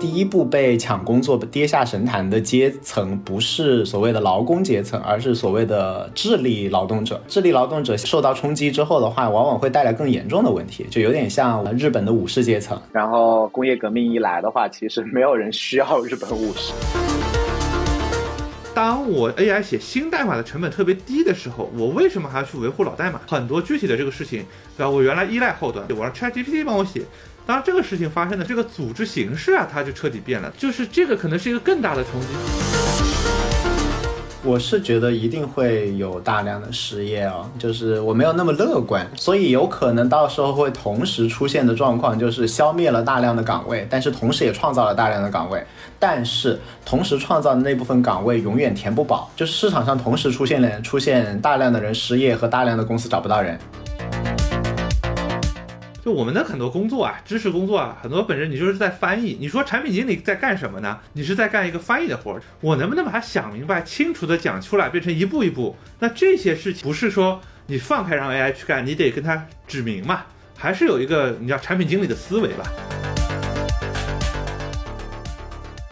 第一步被抢工作、跌下神坛的阶层，不是所谓的劳工阶层，而是所谓的智力劳动者。智力劳动者受到冲击之后的话，往往会带来更严重的问题，就有点像日本的武士阶层。然后工业革命一来的话，其实没有人需要日本武士。当我 AI 写新代码的成本特别低的时候，我为什么还要去维护老代码？很多具体的这个事情，对吧？我原来依赖后端，我让 ChatGPT 帮我写。当这个事情发生的这个组织形式啊，它就彻底变了。就是这个可能是一个更大的冲击。我是觉得一定会有大量的失业哦，就是我没有那么乐观，所以有可能到时候会同时出现的状况就是消灭了大量的岗位，但是同时也创造了大量的岗位。但是同时创造的那部分岗位永远填不饱，就是市场上同时出现了出现大量的人失业和大量的公司找不到人。我们的很多工作啊，知识工作啊，很多本身你就是在翻译。你说产品经理在干什么呢？你是在干一个翻译的活儿。我能不能把它想明白、清楚的讲出来，变成一步一步？那这些事情不是说你放开让 AI 去干，你得跟他指明嘛，还是有一个你叫产品经理的思维吧。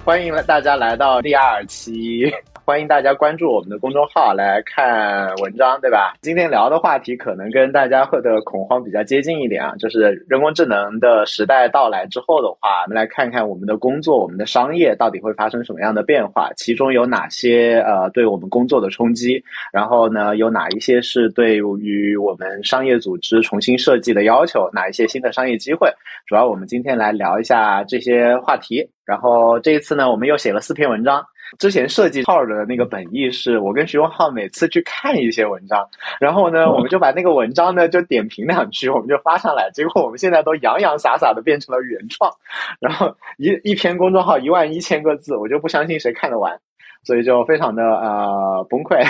欢迎大家来到第二期，欢迎大家关注我们的公众号来看文章，对吧？今天聊的话题可能跟大家会的恐慌比较接近一点啊，就是人工智能的时代到来之后的话，我们来看看我们的工作、我们的商业到底会发生什么样的变化，其中有哪些呃对我们工作的冲击，然后呢有哪一些是对于我们商业组织重新设计的要求，哪一些新的商业机会？主要我们今天来聊一下这些话题。然后这一次呢，我们又写了四篇文章。之前设计号的那个本意是我跟徐文浩每次去看一些文章，然后呢，我们就把那个文章呢就点评两句，我们就发上来。结果我们现在都洋洋洒洒的变成了原创，然后一一篇公众号一万一千个字，我就不相信谁看得完，所以就非常的呃崩溃，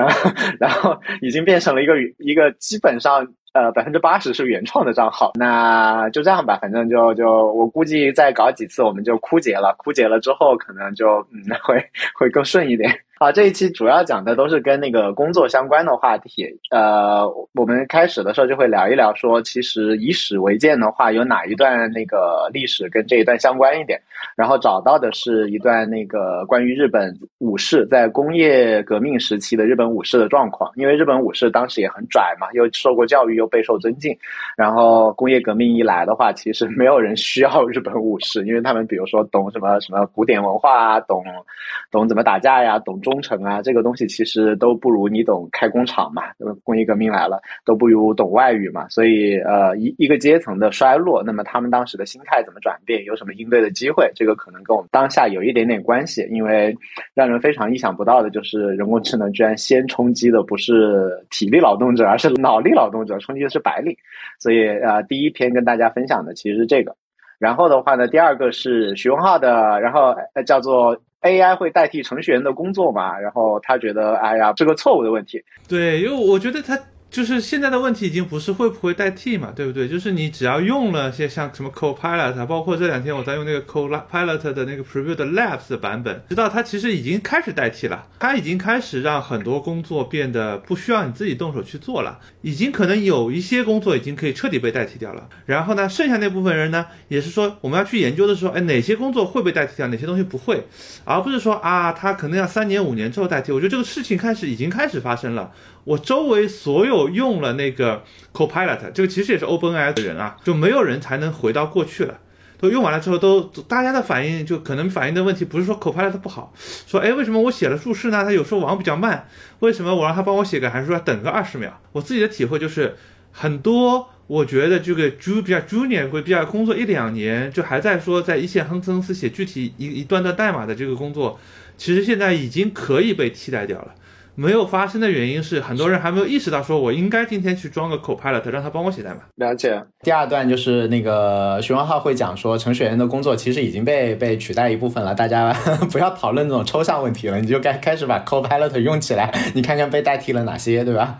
然后已经变成了一个一个基本上。呃，百分之八十是原创的账号，那就这样吧，反正就就我估计再搞几次，我们就枯竭了，枯竭了之后可能就嗯 会会更顺一点。好，这一期主要讲的都是跟那个工作相关的话题。呃，我们开始的时候就会聊一聊，说其实以史为鉴的话，有哪一段那个历史跟这一段相关一点。然后找到的是一段那个关于日本武士在工业革命时期的日本武士的状况。因为日本武士当时也很拽嘛，又受过教育，又备受尊敬。然后工业革命一来的话，其实没有人需要日本武士，因为他们比如说懂什么什么古典文化啊，懂懂怎么打架呀，懂忠诚啊，这个东西其实都不如你懂开工厂嘛。工业革命来了，都不如懂外语嘛。所以呃，一一个阶层的衰落，那么他们当时的心态怎么转变，有什么应对的机会？这个可能跟我们当下有一点点关系，因为让人非常意想不到的就是人工智能居然先冲击的不是体力劳动者，而是脑力劳动者，冲击的是白领。所以呃，第一篇跟大家分享的其实是这个。然后的话呢，第二个是徐文浩的，然后叫做。AI 会代替程序员的工作嘛？然后他觉得，哎呀，这个错误的问题。对，因为我觉得他。就是现在的问题已经不是会不会代替嘛，对不对？就是你只要用了些像什么 Copilot，包括这两天我在用那个 Copilot 的那个 Preview 的 Labs 的版本，知道它其实已经开始代替了，它已经开始让很多工作变得不需要你自己动手去做了，已经可能有一些工作已经可以彻底被代替掉了。然后呢，剩下那部分人呢，也是说我们要去研究的时候，哎，哪些工作会被代替掉，哪些东西不会，而不是说啊，它可能要三年五年之后代替。我觉得这个事情开始已经开始发生了。我周围所有用了那个 Copilot，这个其实也是 OpenAI 的人啊，就没有人才能回到过去了。都用完了之后，都大家的反应就可能反映的问题不是说 Copilot 不好，说哎为什么我写了注释呢？它有时候网比较慢，为什么我让他帮我写个函数要等个二十秒？我自己的体会就是，很多我觉得这个 Ju 比较 Junior 会比较工作一两年，就还在说在一线亨斯公司写具体一一段段代码的这个工作，其实现在已经可以被替代掉了。没有发生的原因是，很多人还没有意识到，说我应该今天去装个 Copilot，让他帮我写代码。了解。第二段就是那个徐文浩会讲说，程序员的工作其实已经被被取代一部分了，大家 不要讨论这种抽象问题了，你就该开始把 Copilot 用起来，你看看被代替了哪些，对吧？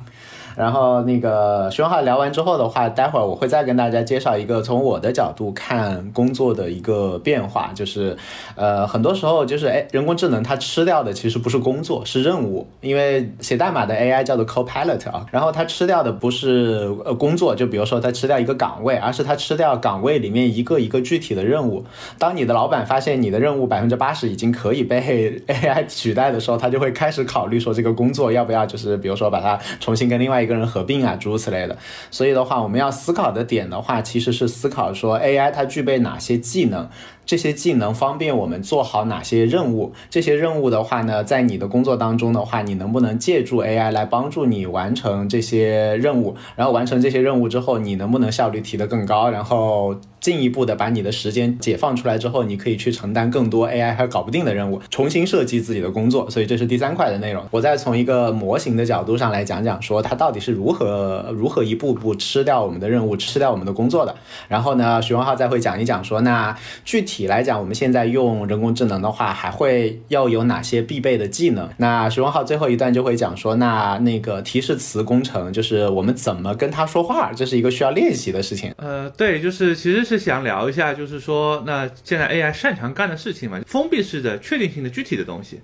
然后那个徐文浩聊完之后的话，待会儿我会再跟大家介绍一个从我的角度看工作的一个变化，就是呃很多时候就是哎人工智能它吃掉的其实不是工作是任务，因为写代码的 AI 叫做 Copilot 啊，然后它吃掉的不是呃工作，就比如说它吃掉一个岗位，而是它吃掉岗位里面一个一个具体的任务。当你的老板发现你的任务百分之八十已经可以被 AI 取代的时候，他就会开始考虑说这个工作要不要就是比如说把它重新跟另外一个人合并啊，诸如此类的。所以的话，我们要思考的点的话，其实是思考说 AI 它具备哪些技能。这些技能方便我们做好哪些任务？这些任务的话呢，在你的工作当中的话，你能不能借助 AI 来帮助你完成这些任务？然后完成这些任务之后，你能不能效率提得更高？然后进一步的把你的时间解放出来之后，你可以去承担更多 AI 还搞不定的任务，重新设计自己的工作。所以这是第三块的内容。我再从一个模型的角度上来讲讲，说它到底是如何如何一步步吃掉我们的任务，吃掉我们的工作的。然后呢，徐文浩再会讲一讲说，那具体体来讲，我们现在用人工智能的话，还会要有哪些必备的技能？那徐文浩最后一段就会讲说，那那个提示词工程，就是我们怎么跟他说话，这是一个需要练习的事情。呃，对，就是其实是想聊一下，就是说，那现在 AI 擅长干的事情嘛，封闭式的、确定性的、具体的东西，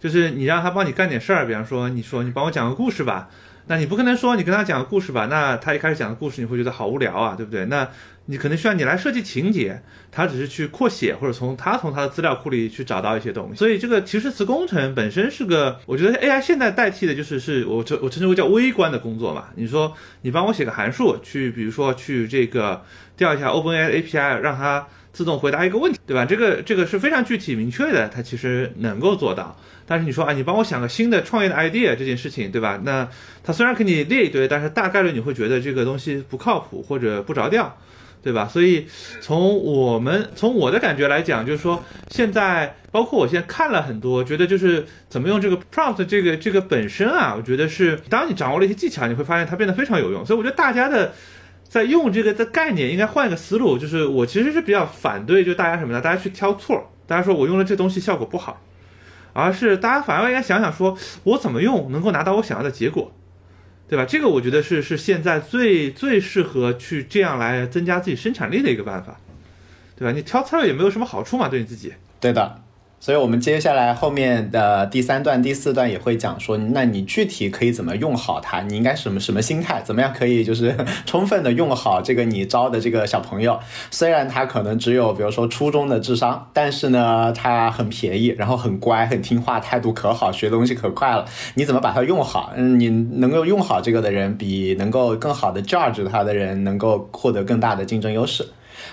就是你让他帮你干点事儿，比方说，你说你帮我讲个故事吧，那你不可能说你跟他讲个故事吧，那他一开始讲的故事你会觉得好无聊啊，对不对？那你可能需要你来设计情节，他只是去扩写或者从他从他的资料库里去找到一些东西。所以这个提示词工程本身是个，我觉得 AI 现在代替的就是是我称我称之为叫微观的工作嘛。你说你帮我写个函数，去比如说去这个调一下 OpenAI API，让它自动回答一个问题，对吧？这个这个是非常具体明确的，它其实能够做到。但是你说啊，你帮我想个新的创业的 idea 这件事情，对吧？那它虽然给你列一堆，但是大概率你会觉得这个东西不靠谱或者不着调。对吧？所以从我们从我的感觉来讲，就是说现在包括我现在看了很多，觉得就是怎么用这个 prompt 这个这个本身啊，我觉得是当你掌握了一些技巧，你会发现它变得非常有用。所以我觉得大家的在用这个的概念应该换一个思路，就是我其实是比较反对，就大家什么呢？大家去挑错，大家说我用了这东西效果不好，而是大家反而应该想想说我怎么用能够拿到我想要的结果。对吧？这个我觉得是是现在最最适合去这样来增加自己生产力的一个办法，对吧？你挑刺儿也没有什么好处嘛，对你自己。对的。所以，我们接下来后面的第三段、第四段也会讲说，那你具体可以怎么用好它？你应该什么什么心态？怎么样可以就是充分的用好这个你招的这个小朋友？虽然他可能只有比如说初中的智商，但是呢，他很便宜，然后很乖、很听话，态度可好，学东西可快了。你怎么把它用好？嗯，你能够用好这个的人，比能够更好的 judge 他的人，能够获得更大的竞争优势。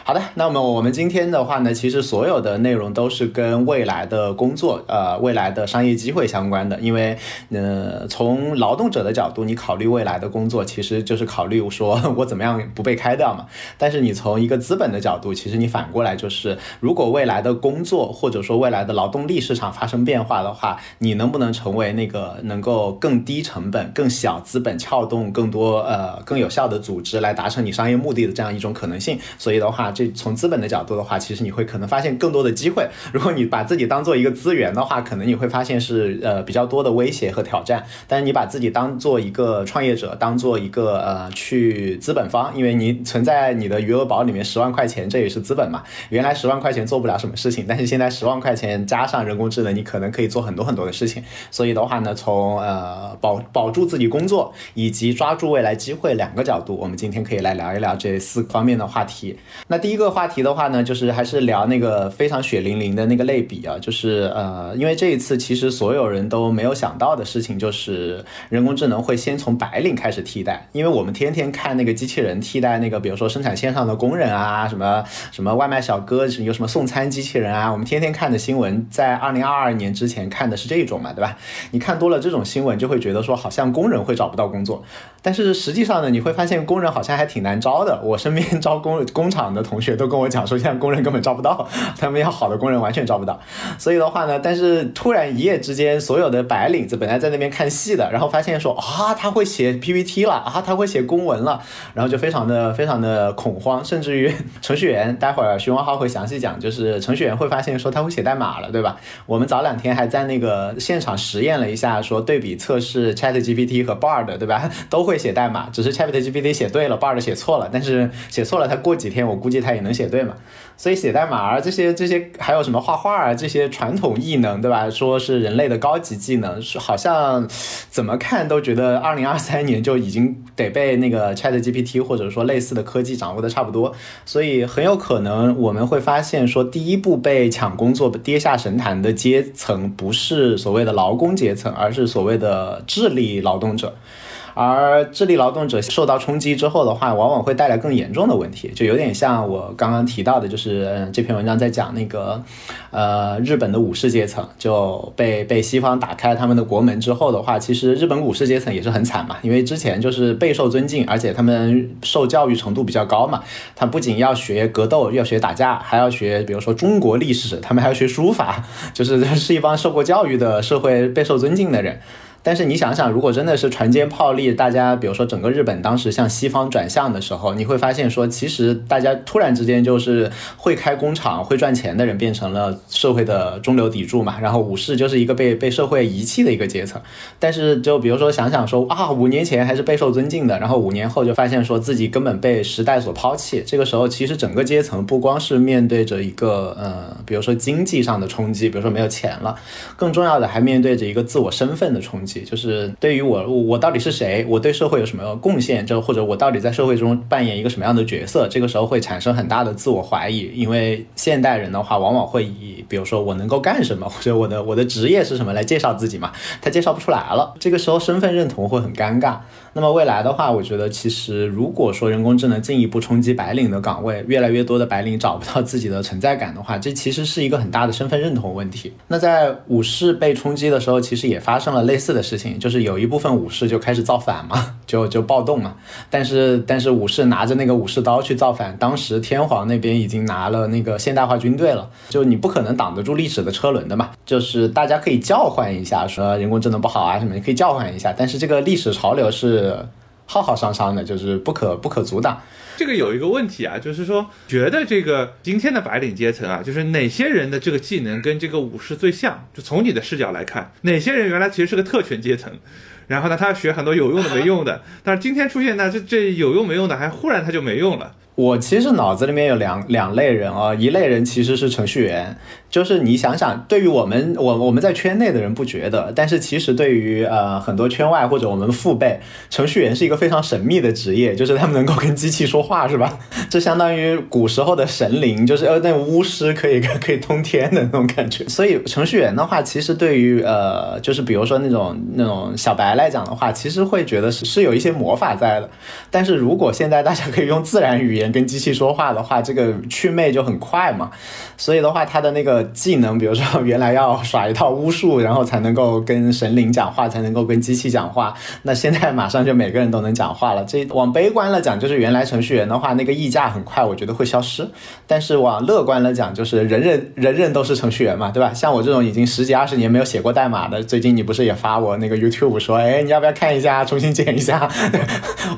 好的，那么我们今天的话呢，其实所有的内容都是跟未来的工作，呃，未来的商业机会相关的。因为，呃，从劳动者的角度，你考虑未来的工作，其实就是考虑说我怎么样不被开掉嘛。但是你从一个资本的角度，其实你反过来就是，如果未来的工作或者说未来的劳动力市场发生变化的话，你能不能成为那个能够更低成本、更小资本撬动更多呃更有效的组织来达成你商业目的的这样一种可能性？所以的话。这从资本的角度的话，其实你会可能发现更多的机会。如果你把自己当做一个资源的话，可能你会发现是呃比较多的威胁和挑战。但是你把自己当做一个创业者，当做一个呃去资本方，因为你存在你的余额宝里面十万块钱，这也是资本嘛。原来十万块钱做不了什么事情，但是现在十万块钱加上人工智能，你可能可以做很多很多的事情。所以的话呢，从呃保保住自己工作以及抓住未来机会两个角度，我们今天可以来聊一聊这四方面的话题。那第一个话题的话呢，就是还是聊那个非常血淋淋的那个类比啊，就是呃，因为这一次其实所有人都没有想到的事情，就是人工智能会先从白领开始替代，因为我们天天看那个机器人替代那个，比如说生产线上的工人啊，什么什么外卖小哥，有什么送餐机器人啊，我们天天看的新闻，在二零二二年之前看的是这种嘛，对吧？你看多了这种新闻，就会觉得说好像工人会找不到工作，但是实际上呢，你会发现工人好像还挺难招的。我身边招工工厂的同学都。跟我讲说，现在工人根本招不到，他们要好的工人完全招不到。所以的话呢，但是突然一夜之间，所有的白领子本来在那边看戏的，然后发现说啊，他会写 PPT 了啊，他会写公文了，然后就非常的非常的恐慌，甚至于程序员，待会儿徐文浩会详细讲，就是程序员会发现说他会写代码了，对吧？我们早两天还在那个现场实验了一下，说对比测试 ChatGPT 和 Bard，对吧？都 会会写代码，只是 ChatGPT 写对了，Bard 写错了，但是写错了，他过几天我估计他也能写对嘛。所以写代码啊，这些这些还有什么画画啊，这些传统艺能，对吧？说是人类的高级技能，是好像怎么看都觉得二零二三年就已经得被那个 ChatGPT 或者说类似的科技掌握的差不多。所以很有可能我们会发现，说第一步被抢工作、跌下神坛的阶层，不是所谓的劳工阶层，而是所谓的智力劳动者。而智力劳动者受到冲击之后的话，往往会带来更严重的问题，就有点像我刚刚提到的，就是，这篇文章在讲那个，呃，日本的武士阶层就被被西方打开了他们的国门之后的话，其实日本武士阶层也是很惨嘛，因为之前就是备受尊敬，而且他们受教育程度比较高嘛，他不仅要学格斗，要学打架，还要学，比如说中国历史，他们还要学书法，就是是一帮受过教育的社会备受尊敬的人。但是你想想，如果真的是船坚炮利，大家比如说整个日本当时向西方转向的时候，你会发现说，其实大家突然之间就是会开工厂、会赚钱的人变成了社会的中流砥柱嘛，然后武士就是一个被被社会遗弃的一个阶层。但是就比如说想想说啊，五年前还是备受尊敬的，然后五年后就发现说自己根本被时代所抛弃。这个时候其实整个阶层不光是面对着一个呃，比如说经济上的冲击，比如说没有钱了，更重要的还面对着一个自我身份的冲击。就是对于我，我到底是谁？我对社会有什么贡献？就或者我到底在社会中扮演一个什么样的角色？这个时候会产生很大的自我怀疑，因为现代人的话，往往会以比如说我能够干什么，或者我的我的职业是什么来介绍自己嘛？他介绍不出来了，这个时候身份认同会很尴尬。那么未来的话，我觉得其实如果说人工智能进一步冲击白领的岗位，越来越多的白领找不到自己的存在感的话，这其实是一个很大的身份认同问题。那在武士被冲击的时候，其实也发生了类似的事情，就是有一部分武士就开始造反嘛，就就暴动嘛。但是但是武士拿着那个武士刀去造反，当时天皇那边已经拿了那个现代化军队了，就你不可能挡得住历史的车轮的嘛。就是大家可以叫唤一下，说人工智能不好啊什么，你可以叫唤一下，但是这个历史潮流是。浩浩汤汤的，就是不可不可阻挡。这个有一个问题啊，就是说，觉得这个今天的白领阶层啊，就是哪些人的这个技能跟这个武士最像？就从你的视角来看，哪些人原来其实是个特权阶层，然后呢，他要学很多有用的、没用的，但是今天出现呢，这这有用没用的，还忽然他就没用了。我其实脑子里面有两两类人啊，一类人其实是程序员。就是你想想，对于我们我我们在圈内的人不觉得，但是其实对于呃很多圈外或者我们父辈，程序员是一个非常神秘的职业，就是他们能够跟机器说话，是吧？这相当于古时候的神灵，就是呃那巫师可以 可以通天的那种感觉。所以程序员的话，其实对于呃就是比如说那种那种小白来讲的话，其实会觉得是是有一些魔法在的。但是如果现在大家可以用自然语言跟机器说话的话，这个祛魅就很快嘛。所以的话，他的那个。技能，比如说原来要耍一套巫术，然后才能够跟神灵讲话，才能够跟机器讲话。那现在马上就每个人都能讲话了。这往悲观了讲，就是原来程序员的话，那个溢价很快，我觉得会消失。但是往乐观了讲，就是人人人人都是程序员嘛，对吧？像我这种已经十几二十年没有写过代码的，最近你不是也发我那个 YouTube 说，哎，你要不要看一下，重新剪一下？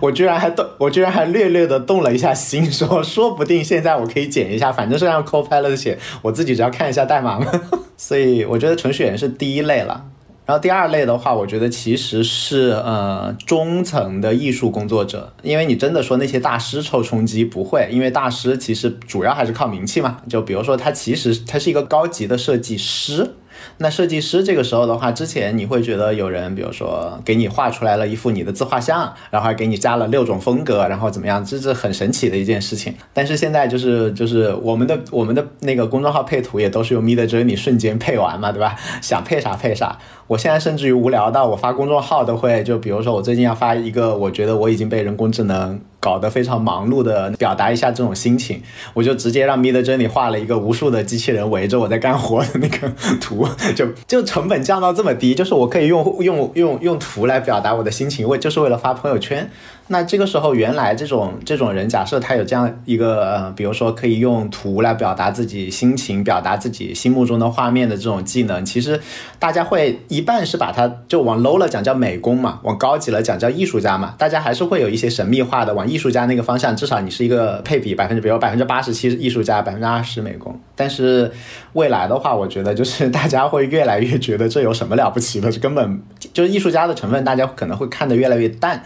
我居然还动，我居然还略略的动了一下心，说说不定现在我可以剪一下，反正是让 Copilot 写，我自己只要看下代码嘛，所以我觉得程序员是第一类了。然后第二类的话，我觉得其实是呃中层的艺术工作者，因为你真的说那些大师抽冲击不会，因为大师其实主要还是靠名气嘛。就比如说他其实他是一个高级的设计师。那设计师这个时候的话，之前你会觉得有人，比如说给你画出来了一幅你的自画像，然后还给你加了六种风格，然后怎么样，这是很神奇的一件事情。但是现在就是就是我们的我们的那个公众号配图也都是用 Mid Journey 瞬间配完嘛，对吧？想配啥配啥。我现在甚至于无聊到我发公众号都会，就比如说我最近要发一个，我觉得我已经被人工智能。搞得非常忙碌的表达一下这种心情，我就直接让 Mid Journey 画了一个无数的机器人围着我在干活的那个图，就就成本降到这么低，就是我可以用用用用图来表达我的心情，为就是为了发朋友圈。那这个时候，原来这种这种人，假设他有这样一个，比如说可以用图来表达自己心情、表达自己心目中的画面的这种技能，其实大家会一半是把它就往 low 了讲叫美工嘛，往高级了讲叫艺术家嘛，大家还是会有一些神秘化的往艺术家那个方向，至少你是一个配比百分之，比如百分之八十七是艺术家，百分之二十美工。但是未来的话，我觉得就是 大家会越来越觉得这有什么了不起的，这根本就是艺术家的成分，大家可能会看得越来越淡。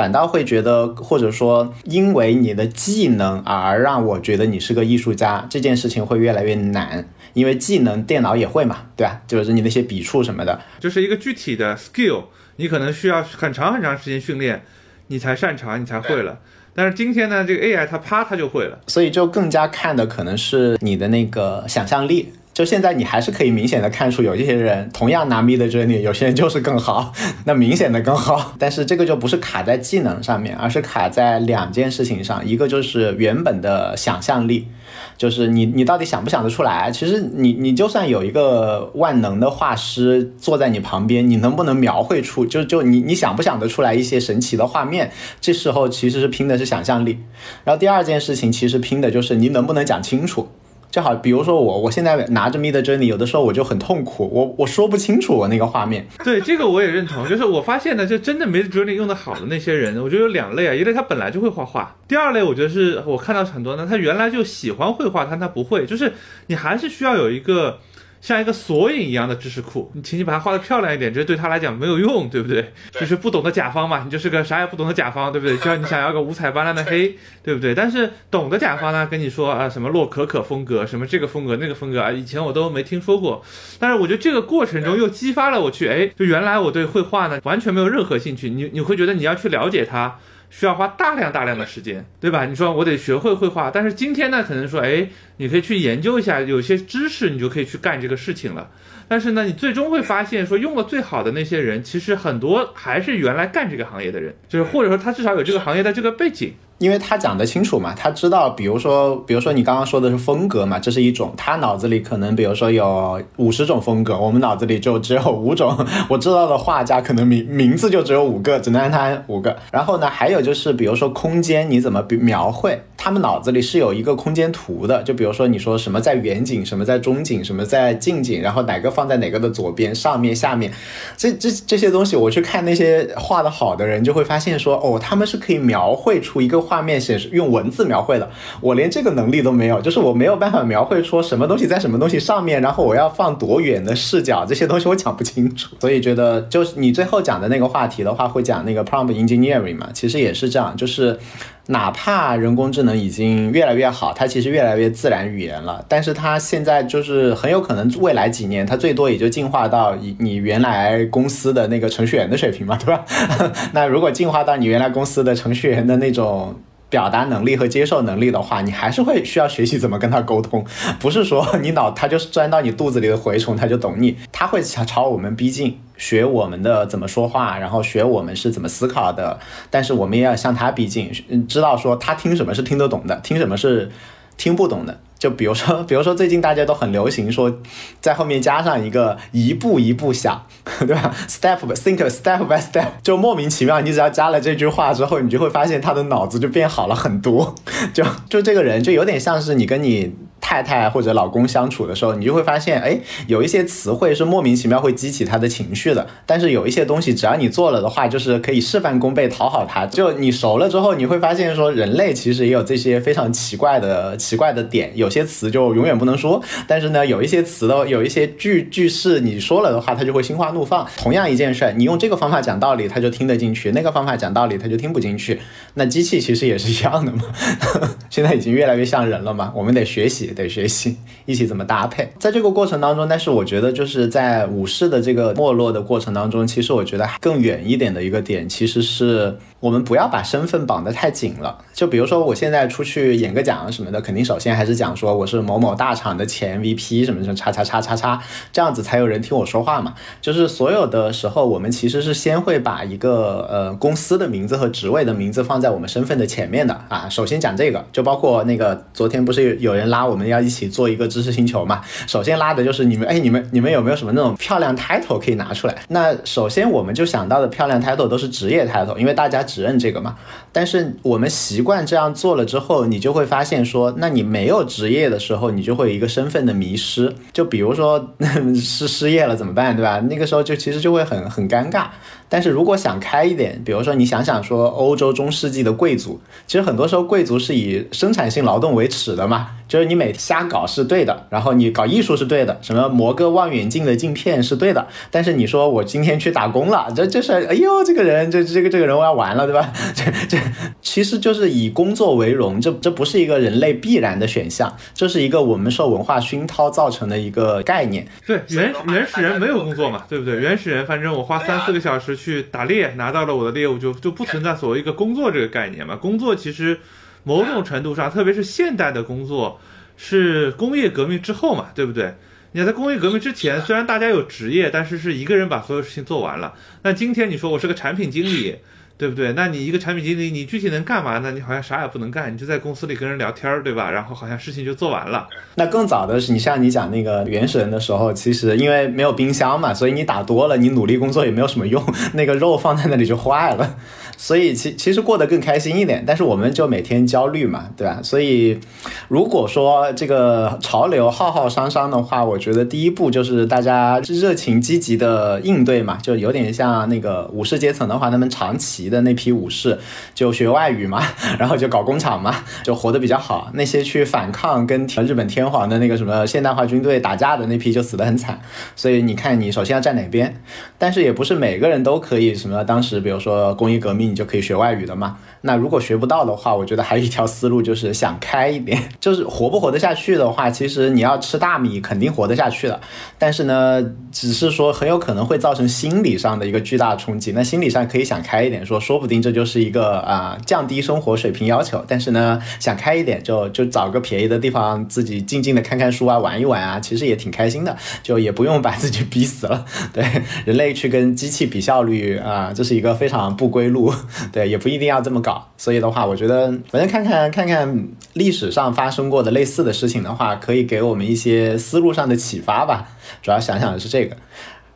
反倒会觉得，或者说因为你的技能而让我觉得你是个艺术家，这件事情会越来越难。因为技能电脑也会嘛，对吧？就是你那些笔触什么的，就是一个具体的 skill，你可能需要很长很长时间训练，你才擅长，你才会了。但是今天呢，这个 AI 它啪它就会了，所以就更加看的可能是你的那个想象力。就现在，你还是可以明显的看出，有一些人同样拿 Mid Journey，有些人就是更好，那明显的更好。但是这个就不是卡在技能上面，而是卡在两件事情上，一个就是原本的想象力，就是你你到底想不想得出来？其实你你就算有一个万能的画师坐在你旁边，你能不能描绘出？就就你你想不想得出来一些神奇的画面？这时候其实是拼的是想象力。然后第二件事情，其实拼的就是你能不能讲清楚。就好，比如说我，我现在拿着 Mid Journey，有的时候我就很痛苦，我我说不清楚我那个画面。对，这个我也认同。就是我发现呢，就真的 Mid Journey 用的好的那些人，我觉得有两类啊，一类他本来就会画画，第二类我觉得是我看到很多呢，他原来就喜欢绘画，但他不会，就是你还是需要有一个。像一个索引一样的知识库，你请你把它画的漂亮一点，这对他来讲没有用，对不对？就是不懂的甲方嘛，你就是个啥也不懂的甲方，对不对？就像你想要个五彩斑斓的黑，对不对？但是懂的甲方呢，跟你说啊，什么洛可可风格，什么这个风格那个风格啊，以前我都没听说过。但是我觉得这个过程中又激发了我去，哎，就原来我对绘画呢完全没有任何兴趣，你你会觉得你要去了解它。需要花大量大量的时间，对吧？你说我得学会绘画，但是今天呢，可能说，哎，你可以去研究一下，有些知识你就可以去干这个事情了。但是呢，你最终会发现，说用了最好的那些人，其实很多还是原来干这个行业的人，就是或者说他至少有这个行业的这个背景。因为他讲得清楚嘛，他知道，比如说，比如说你刚刚说的是风格嘛，这是一种，他脑子里可能，比如说有五十种风格，我们脑子里就只有五种。我知道的画家可能名名字就只有五个，只能按他五个。然后呢，还有就是，比如说空间你怎么描绘，他们脑子里是有一个空间图的。就比如说你说什么在远景，什么在中景，什么在近景，然后哪个放在哪个的左边、上面、下面，这这这些东西，我去看那些画的好的人，就会发现说，哦，他们是可以描绘出一个。画面显示用文字描绘的，我连这个能力都没有，就是我没有办法描绘出什么东西在什么东西上面，然后我要放多远的视角，这些东西我讲不清楚。所以觉得就是你最后讲的那个话题的话，会讲那个 prompt engineering 嘛，其实也是这样，就是哪怕人工智能已经越来越好，它其实越来越自然语言了，但是它现在就是很有可能未来几年，它最多也就进化到你你原来公司的那个程序员的水平嘛，对吧？那如果进化到你原来公司的程序员的那种。表达能力和接受能力的话，你还是会需要学习怎么跟他沟通，不是说你脑他就是钻到你肚子里的蛔虫他就懂你，他会朝朝我们逼近，学我们的怎么说话，然后学我们是怎么思考的，但是我们也要向他逼近，知道说他听什么是听得懂的，听什么是听不懂的。就比如说，比如说最近大家都很流行说，在后面加上一个一步一步想，对吧？Step think step by step，就莫名其妙，你只要加了这句话之后，你就会发现他的脑子就变好了很多。就就这个人就有点像是你跟你。太太或者老公相处的时候，你就会发现，哎，有一些词汇是莫名其妙会激起他的情绪的。但是有一些东西，只要你做了的话，就是可以事半功倍讨好他。就你熟了之后，你会发现说，人类其实也有这些非常奇怪的奇怪的点。有些词就永远不能说，但是呢，有一些词的有一些句句式，你说了的话，他就会心花怒放。同样一件事，你用这个方法讲道理，他就听得进去；那个方法讲道理，他就听不进去。那机器其实也是一样的嘛。现在已经越来越像人了嘛，我们得学习。得学习 一起怎么搭配，在这个过程当中，但是我觉得就是在武士的这个没落的过程当中，其实我觉得更远一点的一个点，其实是。我们不要把身份绑得太紧了。就比如说，我现在出去演个讲什么的，肯定首先还是讲说我是某某大厂的前 VP 什么什么叉叉叉叉叉，这样子才有人听我说话嘛。就是所有的时候，我们其实是先会把一个呃公司的名字和职位的名字放在我们身份的前面的啊。首先讲这个，就包括那个昨天不是有有人拉我们们要一起做一个知识星球嘛。首先拉的就是你们，哎，你们你们有没有什么那种漂亮 title 可以拿出来？那首先我们就想到的漂亮 title 都是职业 title，因为大家只认这个嘛。但是我们习惯这样做了之后，你就会发现说，那你没有职业的时候，你就会有一个身份的迷失。就比如说 是失业了怎么办，对吧？那个时候就其实就会很很尴尬。但是如果想开一点，比如说你想想说欧洲中世纪的贵族，其实很多时候贵族是以生产性劳动为耻的嘛，就是你每瞎搞是对的，然后你搞艺术是对的，什么磨个望远镜的镜片是对的，但是你说我今天去打工了，这这是哎呦这个人这这个这个人我要完了，对吧？这这 其实就是以工作为荣，这这不是一个人类必然的选项，这是一个我们受文化熏陶造成的一个概念。对，原原始人没有工作嘛，对不对？原始人反正我花三四个小时。去打猎，拿到了我的猎物，就就不存在所谓一个工作这个概念嘛。工作其实某种程度上，特别是现代的工作，是工业革命之后嘛，对不对？你在工业革命之前，虽然大家有职业，但是是一个人把所有事情做完了。那今天你说我是个产品经理。对不对？那你一个产品经理，你具体能干嘛呢？你好像啥也不能干，你就在公司里跟人聊天儿，对吧？然后好像事情就做完了。那更早的是，你像你讲那个原始人的时候，其实因为没有冰箱嘛，所以你打多了，你努力工作也没有什么用，那个肉放在那里就坏了。所以其其实过得更开心一点，但是我们就每天焦虑嘛，对吧？所以如果说这个潮流浩浩汤汤的话，我觉得第一步就是大家热情积极的应对嘛，就有点像那个武士阶层的话，他们长期的那批武士就学外语嘛，然后就搞工厂嘛，就活得比较好。那些去反抗跟日本天皇的那个什么现代化军队打架的那批就死得很惨。所以你看，你首先要站哪边？但是也不是每个人都可以什么，当时比如说工业革命。你就可以学外语的嘛。那如果学不到的话，我觉得还有一条思路就是想开一点，就是活不活得下去的话，其实你要吃大米肯定活得下去的。但是呢，只是说很有可能会造成心理上的一个巨大冲击。那心理上可以想开一点，说说不定这就是一个啊降低生活水平要求。但是呢，想开一点，就就找个便宜的地方自己静静的看看书啊，玩一玩啊，其实也挺开心的，就也不用把自己逼死了。对，人类去跟机器比效率啊，这是一个非常不归路。对，也不一定要这么所以的话，我觉得反正看看看看历史上发生过的类似的事情的话，可以给我们一些思路上的启发吧。主要想想的是这个。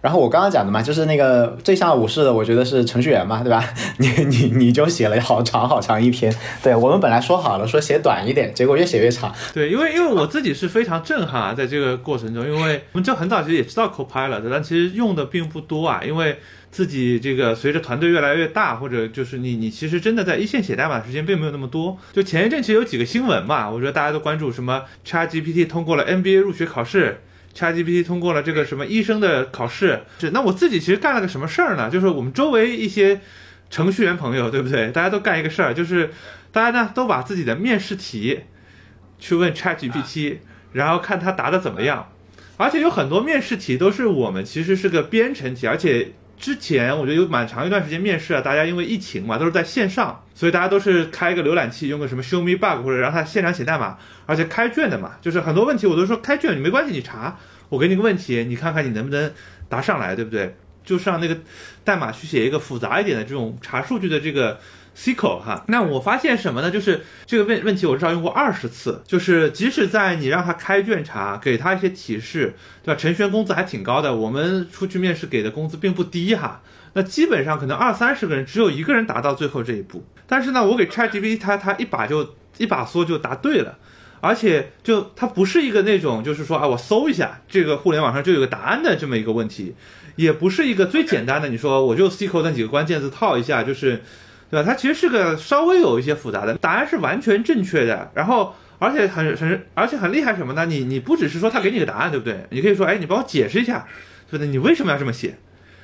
然后我刚刚讲的嘛，就是那个最像武士的，我觉得是程序员嘛，对吧？你你你就写了好长好长一篇。对我们本来说好了说写短一点，结果越写越长。对，因为因为我自己是非常震撼啊，在这个过程中，因为我们就很早其实也知道 Copilot，但其实用的并不多啊，因为。自己这个随着团队越来越大，或者就是你你其实真的在一线写代码的时间并没有那么多。就前一阵其实有几个新闻嘛，我觉得大家都关注什么 ChatGPT 通过了 MBA 入学考试，ChatGPT 通过了这个什么医生的考试。是那我自己其实干了个什么事儿呢？就是我们周围一些程序员朋友，对不对？大家都干一个事儿，就是大家呢都把自己的面试题去问 ChatGPT，然后看他答的怎么样。而且有很多面试题都是我们其实是个编程题，而且。之前我觉得有蛮长一段时间面试啊，大家因为疫情嘛，都是在线上，所以大家都是开一个浏览器，用个什么 Show Me Bug 或者让他现场写代码，而且开卷的嘛，就是很多问题我都说开卷，你没关系，你查，我给你个问题，你看看你能不能答上来，对不对？就上那个代码去写一个复杂一点的这种查数据的这个。SQL 哈，那我发现什么呢？就是这个问问题，我至少用过二十次。就是即使在你让他开卷查，给他一些提示，对吧？陈轩工资还挺高的，我们出去面试给的工资并不低哈。那基本上可能二三十个人，只有一个人达到最后这一步。但是呢，我给 ChatGPT，他他一把就一把梭就答对了，而且就它不是一个那种就是说啊，我搜一下这个互联网上就有个答案的这么一个问题，也不是一个最简单的，你说我就 SQL 那几个关键字套一下就是。对吧？它其实是个稍微有一些复杂的，答案是完全正确的。然后，而且很很，而且很厉害什么呢？你你不只是说他给你个答案，对不对？你可以说，哎，你帮我解释一下，对不对？你为什么要这么写？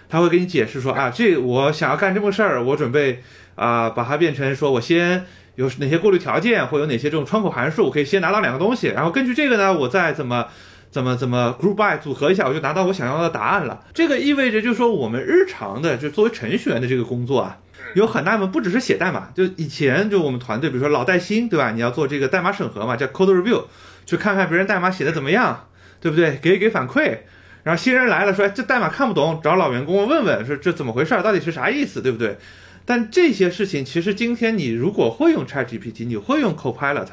他会给你解释说，啊，这我想要干这么事儿，我准备啊，把它变成说我先有哪些过滤条件，或有哪些这种窗口函数，我可以先拿到两个东西，然后根据这个呢，我再怎么怎么怎么 group by 组合一下，我就拿到我想要的答案了。这个意味着就是说，我们日常的就作为程序员的这个工作啊。有很大一部分不只是写代码，就以前就我们团队，比如说老带新，对吧？你要做这个代码审核嘛，叫 code review，去看看别人代码写的怎么样，对不对？给给反馈。然后新人来了，说这代码看不懂，找老员工问问，说这怎么回事，到底是啥意思，对不对？但这些事情其实今天你如果会用 ChatGPT，你会用 Copilot，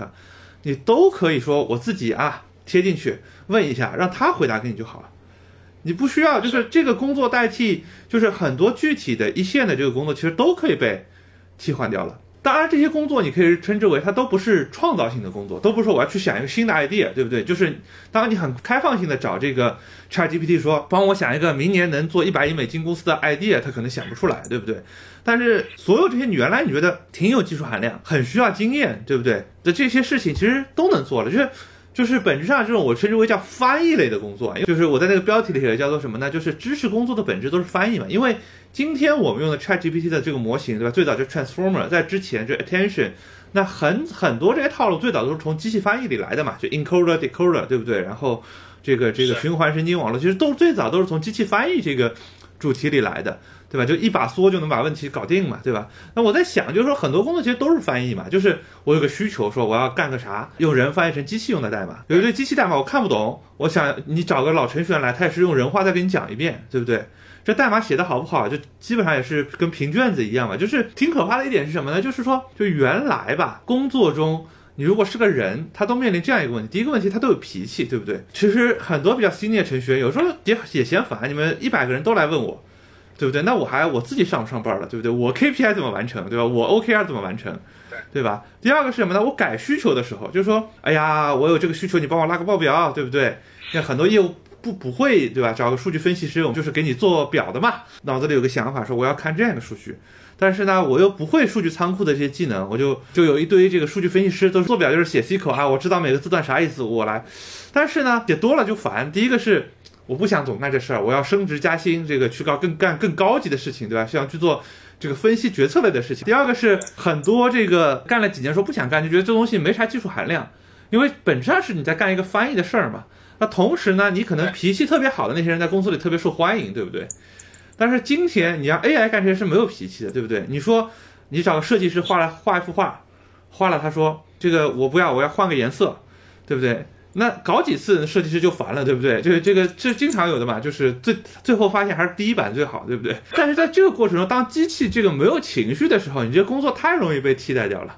你都可以说我自己啊贴进去问一下，让他回答给你就好了。你不需要，就是这个工作代替，就是很多具体的一线的这个工作，其实都可以被替换掉了。当然，这些工作你可以称之为它都不是创造性的工作，都不是说我要去想一个新的 idea，对不对？就是当你很开放性的找这个 ChatGPT 说帮我想一个明年能做一百亿美金公司的 idea，它可能想不出来，对不对？但是所有这些你原来你觉得挺有技术含量、很需要经验，对不对？的这些事情其实都能做了，就是。就是本质上这种我称之为叫翻译类的工作，就是我在那个标题里写的叫做什么呢？就是知识工作的本质都是翻译嘛。因为今天我们用的 ChatGPT 的这个模型，对吧？最早就 Transformer，在之前就 Attention，那很很多这些套路最早都是从机器翻译里来的嘛，就 Encoder Decoder，对不对？然后这个这个循环神经网络，其实都最早都是从机器翻译这个主题里来的。对吧？就一把梭就能把问题搞定嘛，对吧？那我在想，就是说很多工作其实都是翻译嘛，就是我有个需求，说我要干个啥，用人翻译成机器用的代码。有一堆机器代码我看不懂，我想你找个老程序员来，他也是用人话再给你讲一遍，对不对？这代码写的好不好，就基本上也是跟评卷子一样嘛。就是挺可怕的一点是什么呢？就是说，就原来吧，工作中你如果是个人，他都面临这样一个问题：第一个问题，他都有脾气，对不对？其实很多比较 senior 程序员有时候也也嫌烦，你们一百个人都来问我。对不对？那我还我自己上不上班了？对不对？我 KPI 怎么完成？对吧？我 OKR 怎么完成？对对吧？第二个是什么呢？我改需求的时候，就是说，哎呀，我有这个需求，你帮我拉个报表，对不对？像很多业务不不会，对吧？找个数据分析师，我们就是给你做表的嘛。脑子里有个想法，说我要看这样的数据，但是呢，我又不会数据仓库的这些技能，我就就有一堆这个数据分析师都是做表，就是写 SQL 啊，我知道每个字段啥意思，我来。但是呢，写多了就烦。第一个是。我不想总干这事儿，我要升职加薪，这个去搞更干更高级的事情，对吧？想去做这个分析决策类的事情。第二个是很多这个干了几年说不想干，就觉得这东西没啥技术含量，因为本质上是你在干一个翻译的事儿嘛。那同时呢，你可能脾气特别好的那些人在公司里特别受欢迎，对不对？但是今天你让 AI 干这些是没有脾气的，对不对？你说你找个设计师画了画一幅画，画了他说这个我不要，我要换个颜色，对不对？那搞几次设计师就烦了，对不对？就是这个这经常有的嘛，就是最最后发现还是第一版最好，对不对？但是在这个过程中，当机器这个没有情绪的时候，你这工作太容易被替代掉了，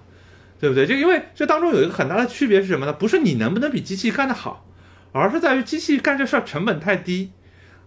对不对？就因为这当中有一个很大的区别是什么呢？不是你能不能比机器干得好，而是在于机器干这事儿成本太低，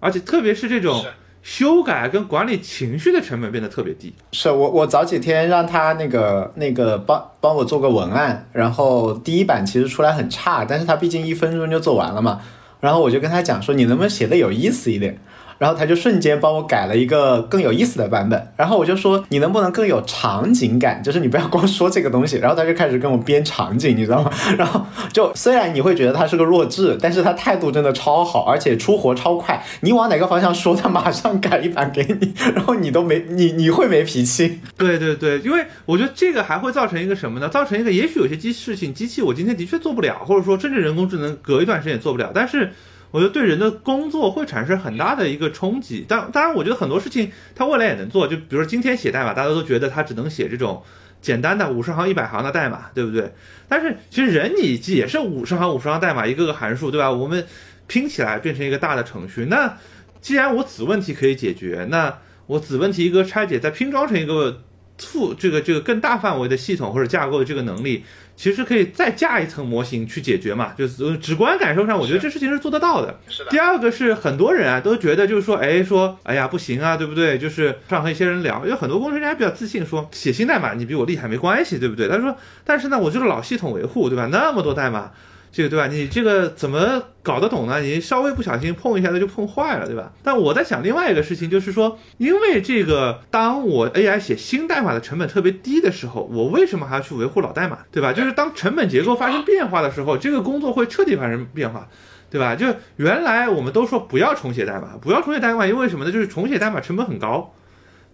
而且特别是这种。修改跟管理情绪的成本变得特别低。是我，我早几天让他那个那个帮帮我做个文案，然后第一版其实出来很差，但是他毕竟一分钟就做完了嘛，然后我就跟他讲说，你能不能写的有意思一点？然后他就瞬间帮我改了一个更有意思的版本，然后我就说你能不能更有场景感，就是你不要光说这个东西。然后他就开始跟我编场景，你知道吗？然后就虽然你会觉得他是个弱智，但是他态度真的超好，而且出活超快。你往哪个方向说，他马上改一版给你，然后你都没你你会没脾气？对对对，因为我觉得这个还会造成一个什么呢？造成一个也许有些机事情机器我今天的确做不了，或者说甚至人工智能隔一段时间也做不了，但是。我觉得对人的工作会产生很大的一个冲击，当当然，我觉得很多事情它未来也能做，就比如说今天写代码，大家都觉得它只能写这种简单的五十行、一百行的代码，对不对？但是其实人你也是五十行、五十行代码，一个个函数，对吧？我们拼起来变成一个大的程序。那既然我子问题可以解决，那我子问题一个拆解，再拼装成一个复这个这个更大范围的系统或者架构的这个能力。其实可以再架一层模型去解决嘛，就是直观感受上，我觉得这事情是做得到的。是的。第二个是很多人啊都觉得就是说，哎说，哎呀不行啊，对不对？就是上和一些人聊，有很多工程师还比较自信，说写新代码你比我厉害没关系，对不对？他说，但是呢，我就是老系统维护，对吧？那么多代码。这个对吧？你这个怎么搞得懂呢？你稍微不小心碰一下它就碰坏了，对吧？但我在想另外一个事情，就是说，因为这个，当我 AI 写新代码的成本特别低的时候，我为什么还要去维护老代码，对吧？就是当成本结构发生变化的时候，这个工作会彻底发生变化，对吧？就原来我们都说不要重写代码，不要重写代码，因为什么呢？就是重写代码成本很高，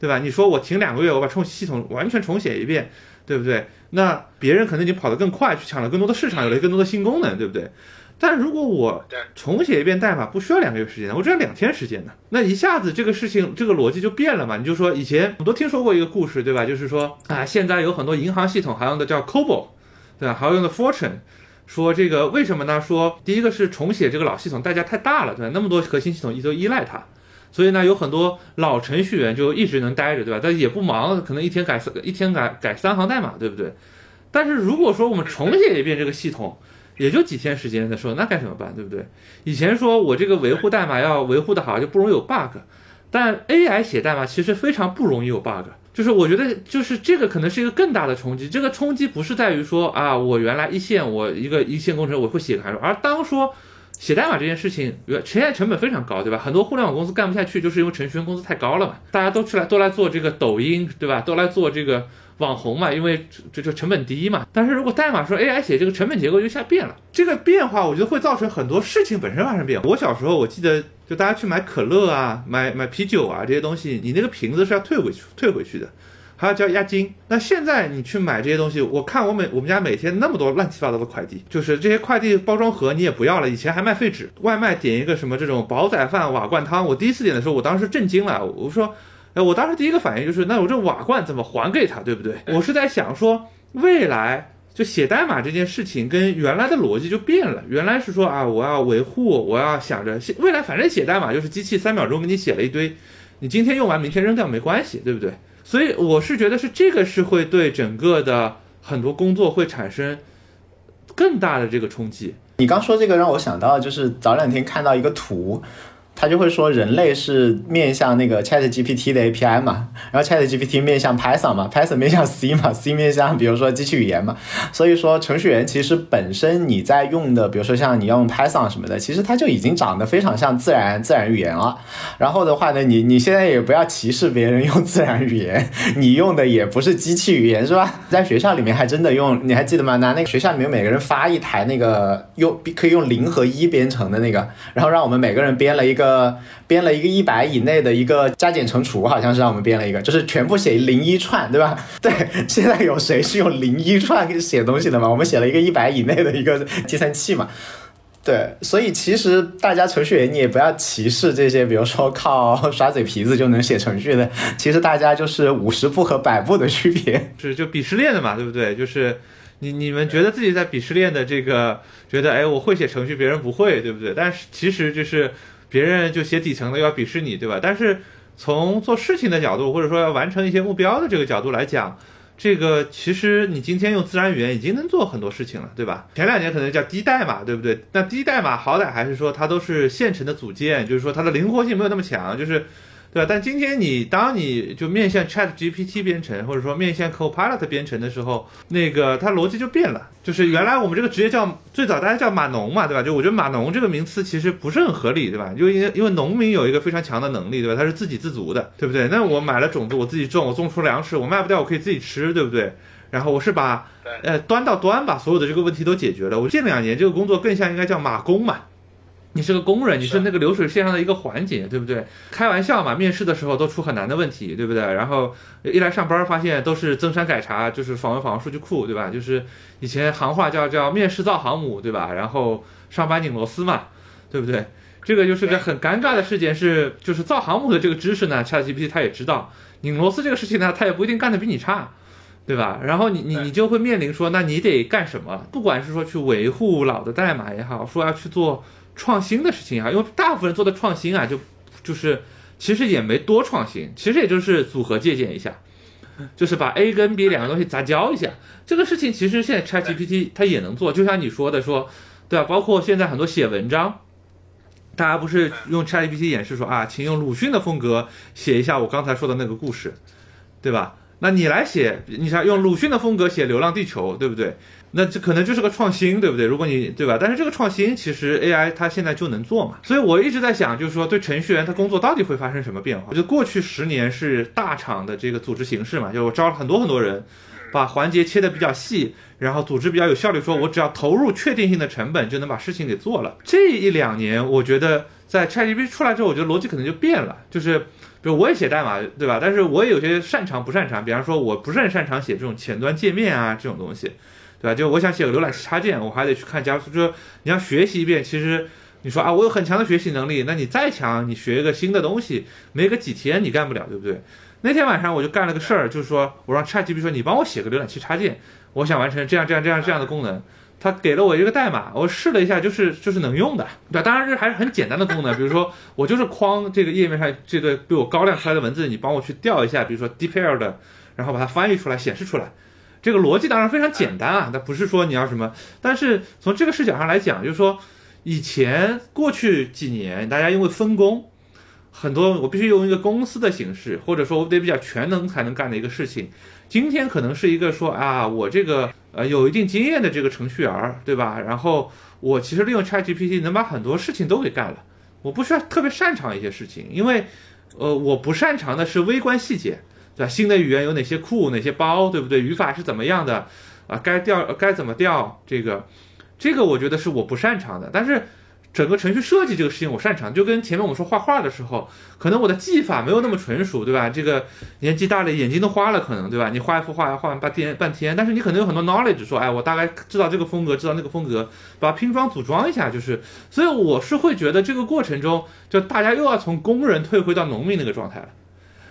对吧？你说我停两个月，我把重系统完全重写一遍。对不对？那别人可能已经跑得更快，去抢了更多的市场，有了更多的新功能，对不对？但如果我重写一遍代码不需要两个月时间，我只要两天时间呢，那一下子这个事情这个逻辑就变了嘛？你就说以前我们都听说过一个故事，对吧？就是说啊，现在有很多银行系统还用的叫 COBOL，对吧？还用的 Fortune，说这个为什么呢？说第一个是重写这个老系统代价太大了，对吧？那么多核心系统一都依赖它。所以呢，有很多老程序员就一直能待着，对吧？但也不忙，可能一天改三一天改改三行代码，对不对？但是如果说我们重写一遍这个系统，也就几天时间的时候，那该怎么办，对不对？以前说我这个维护代码要维护的好，就不容易有 bug，但 AI 写代码其实非常不容易有 bug。就是我觉得，就是这个可能是一个更大的冲击。这个冲击不是在于说啊，我原来一线我一个一线工程我会写个函数，而当说写代码这件事情，现在成本非常高，对吧？很多互联网公司干不下去，就是因为程序员工资太高了嘛。大家都出来都来做这个抖音，对吧？都来做这个网红嘛，因为这这成本低嘛。但是如果代码说 AI 写，这个成本结构就下变了。这个变化，我觉得会造成很多事情本身发生变化。我小时候我记得。就大家去买可乐啊，买买啤酒啊这些东西，你那个瓶子是要退回去退回去的，还要交押金。那现在你去买这些东西，我看我每我们家每天那么多乱七八糟的快递，就是这些快递包装盒你也不要了，以前还卖废纸。外卖点一个什么这种煲仔饭瓦罐汤，我第一次点的时候，我当时震惊了，我说，哎，我当时第一个反应就是，那我这瓦罐怎么还给他，对不对？我是在想说未来。就写代码这件事情跟原来的逻辑就变了，原来是说啊，我要维护，我要想着未来反正写代码就是机器三秒钟给你写了一堆，你今天用完明天扔掉没关系，对不对？所以我是觉得是这个是会对整个的很多工作会产生更大的这个冲击。你刚说这个让我想到，就是早两天看到一个图。他就会说，人类是面向那个 Chat GPT 的 API 嘛，然后 Chat GPT 面向 Python 嘛，Python 面向 C 嘛，C 面向比如说机器语言嘛，所以说程序员其实本身你在用的，比如说像你要用 Python 什么的，其实它就已经长得非常像自然自然语言了。然后的话呢，你你现在也不要歧视别人用自然语言，你用的也不是机器语言是吧？在学校里面还真的用，你还记得吗？拿那个学校里面每个人发一台那个用可以用零和一编程的那个，然后让我们每个人编了一个。呃，编了一个一百以内的一个加减乘除，好像是让我们编了一个，就是全部写零一串，对吧？对，现在有谁是用零一串写东西的吗？我们写了一个一百以内的一个计算器嘛。对，所以其实大家程序员你也不要歧视这些，比如说靠 耍嘴皮子就能写程序的，其实大家就是五十步和百步的区别，是就鄙视链的嘛，对不对？就是你你们觉得自己在鄙视链的这个，觉得哎我会写程序，别人不会，对不对？但是其实就是。别人就写底层的要鄙视你，对吧？但是从做事情的角度，或者说要完成一些目标的这个角度来讲，这个其实你今天用自然语言已经能做很多事情了，对吧？前两年可能叫低代码，对不对？那低代码好歹还是说它都是现成的组件，就是说它的灵活性没有那么强，就是。对吧？但今天你当你就面向 Chat GPT 编程，或者说面向 Copilot 编程的时候，那个它逻辑就变了。就是原来我们这个职业叫最早大家叫码农嘛，对吧？就我觉得码农这个名词其实不是很合理，对吧？就因为因为农民有一个非常强的能力，对吧？他是自给自足的，对不对？那我买了种子，我自己种，我种出粮食，我卖不掉，我可以自己吃，对不对？然后我是把呃端到端，把所有的这个问题都解决了。我近两年这个工作更像应该叫码工嘛。你是个工人，你是那个流水线上的一个环节，对不对？开玩笑嘛，面试的时候都出很难的问题，对不对？然后一来上班发现都是增删改查，就是访问访问数据库，对吧？就是以前行话叫叫面试造航母，对吧？然后上班拧螺丝嘛，对不对？这个就是个很尴尬的事件，是就是造航母的这个知识呢，ChatGPT 他也知道，拧螺丝这个事情呢，他也不一定干得比你差，对吧？然后你你你就会面临说，那你得干什么？不管是说去维护老的代码也好，说要去做。创新的事情啊，因为大部分人做的创新啊，就就是其实也没多创新，其实也就是组合借鉴一下，就是把 A 跟 B 两个东西杂交一下。这个事情其实现在 ChatGPT 它也能做，就像你说的说，对吧？包括现在很多写文章，大家不是用 ChatGPT 演示说啊，请用鲁迅的风格写一下我刚才说的那个故事，对吧？那你来写，你想用鲁迅的风格写《流浪地球》，对不对？那这可能就是个创新，对不对？如果你对吧？但是这个创新其实 AI 它现在就能做嘛。所以我一直在想，就是说对程序员他工作到底会发生什么变化？我觉得过去十年是大厂的这个组织形式嘛，就我招了很多很多人，把环节切得比较细，然后组织比较有效率，说我只要投入确定性的成本就能把事情给做了。这一两年，我觉得在 ChatGPT 出来之后，我觉得逻辑可能就变了，就是比如我也写代码，对吧？但是我也有些擅长不擅长，比方说我不是很擅长写这种前端界面啊这种东西。对吧？就我想写个浏览器插件，我还得去看加速。就是你要学习一遍，其实你说啊，我有很强的学习能力，那你再强，你学一个新的东西，没个几天你干不了，对不对？那天晚上我就干了个事儿，就是说我让 ChatGPT 说你帮我写个浏览器插件，我想完成这样这样这样这样的功能。他给了我一个代码，我试了一下，就是就是能用的。对，当然这还是很简单的功能，比如说我就是框这个页面上这个比我高亮出来的文字，你帮我去调一下，比如说 DeepL 的，然后把它翻译出来显示出来。这个逻辑当然非常简单啊，那不是说你要什么，但是从这个视角上来讲，就是说以前过去几年大家因为分工，很多我必须用一个公司的形式，或者说我得比较全能才能干的一个事情，今天可能是一个说啊，我这个呃有一定经验的这个程序员，对吧？然后我其实利用 ChatGPT 能把很多事情都给干了，我不需要特别擅长一些事情，因为呃我不擅长的是微观细节。对吧？新的语言有哪些库、哪些包，对不对？语法是怎么样的？啊，该调该怎么调？这个，这个我觉得是我不擅长的。但是整个程序设计这个事情我擅长，就跟前面我们说画画的时候，可能我的技法没有那么纯熟，对吧？这个年纪大了，眼睛都花了，可能对吧？你画一幅画要画半天半天，但是你可能有很多 knowledge，说，哎，我大概知道这个风格，知道那个风格，把拼装组装一下，就是。所以我是会觉得这个过程中，就大家又要从工人退回到农民那个状态了。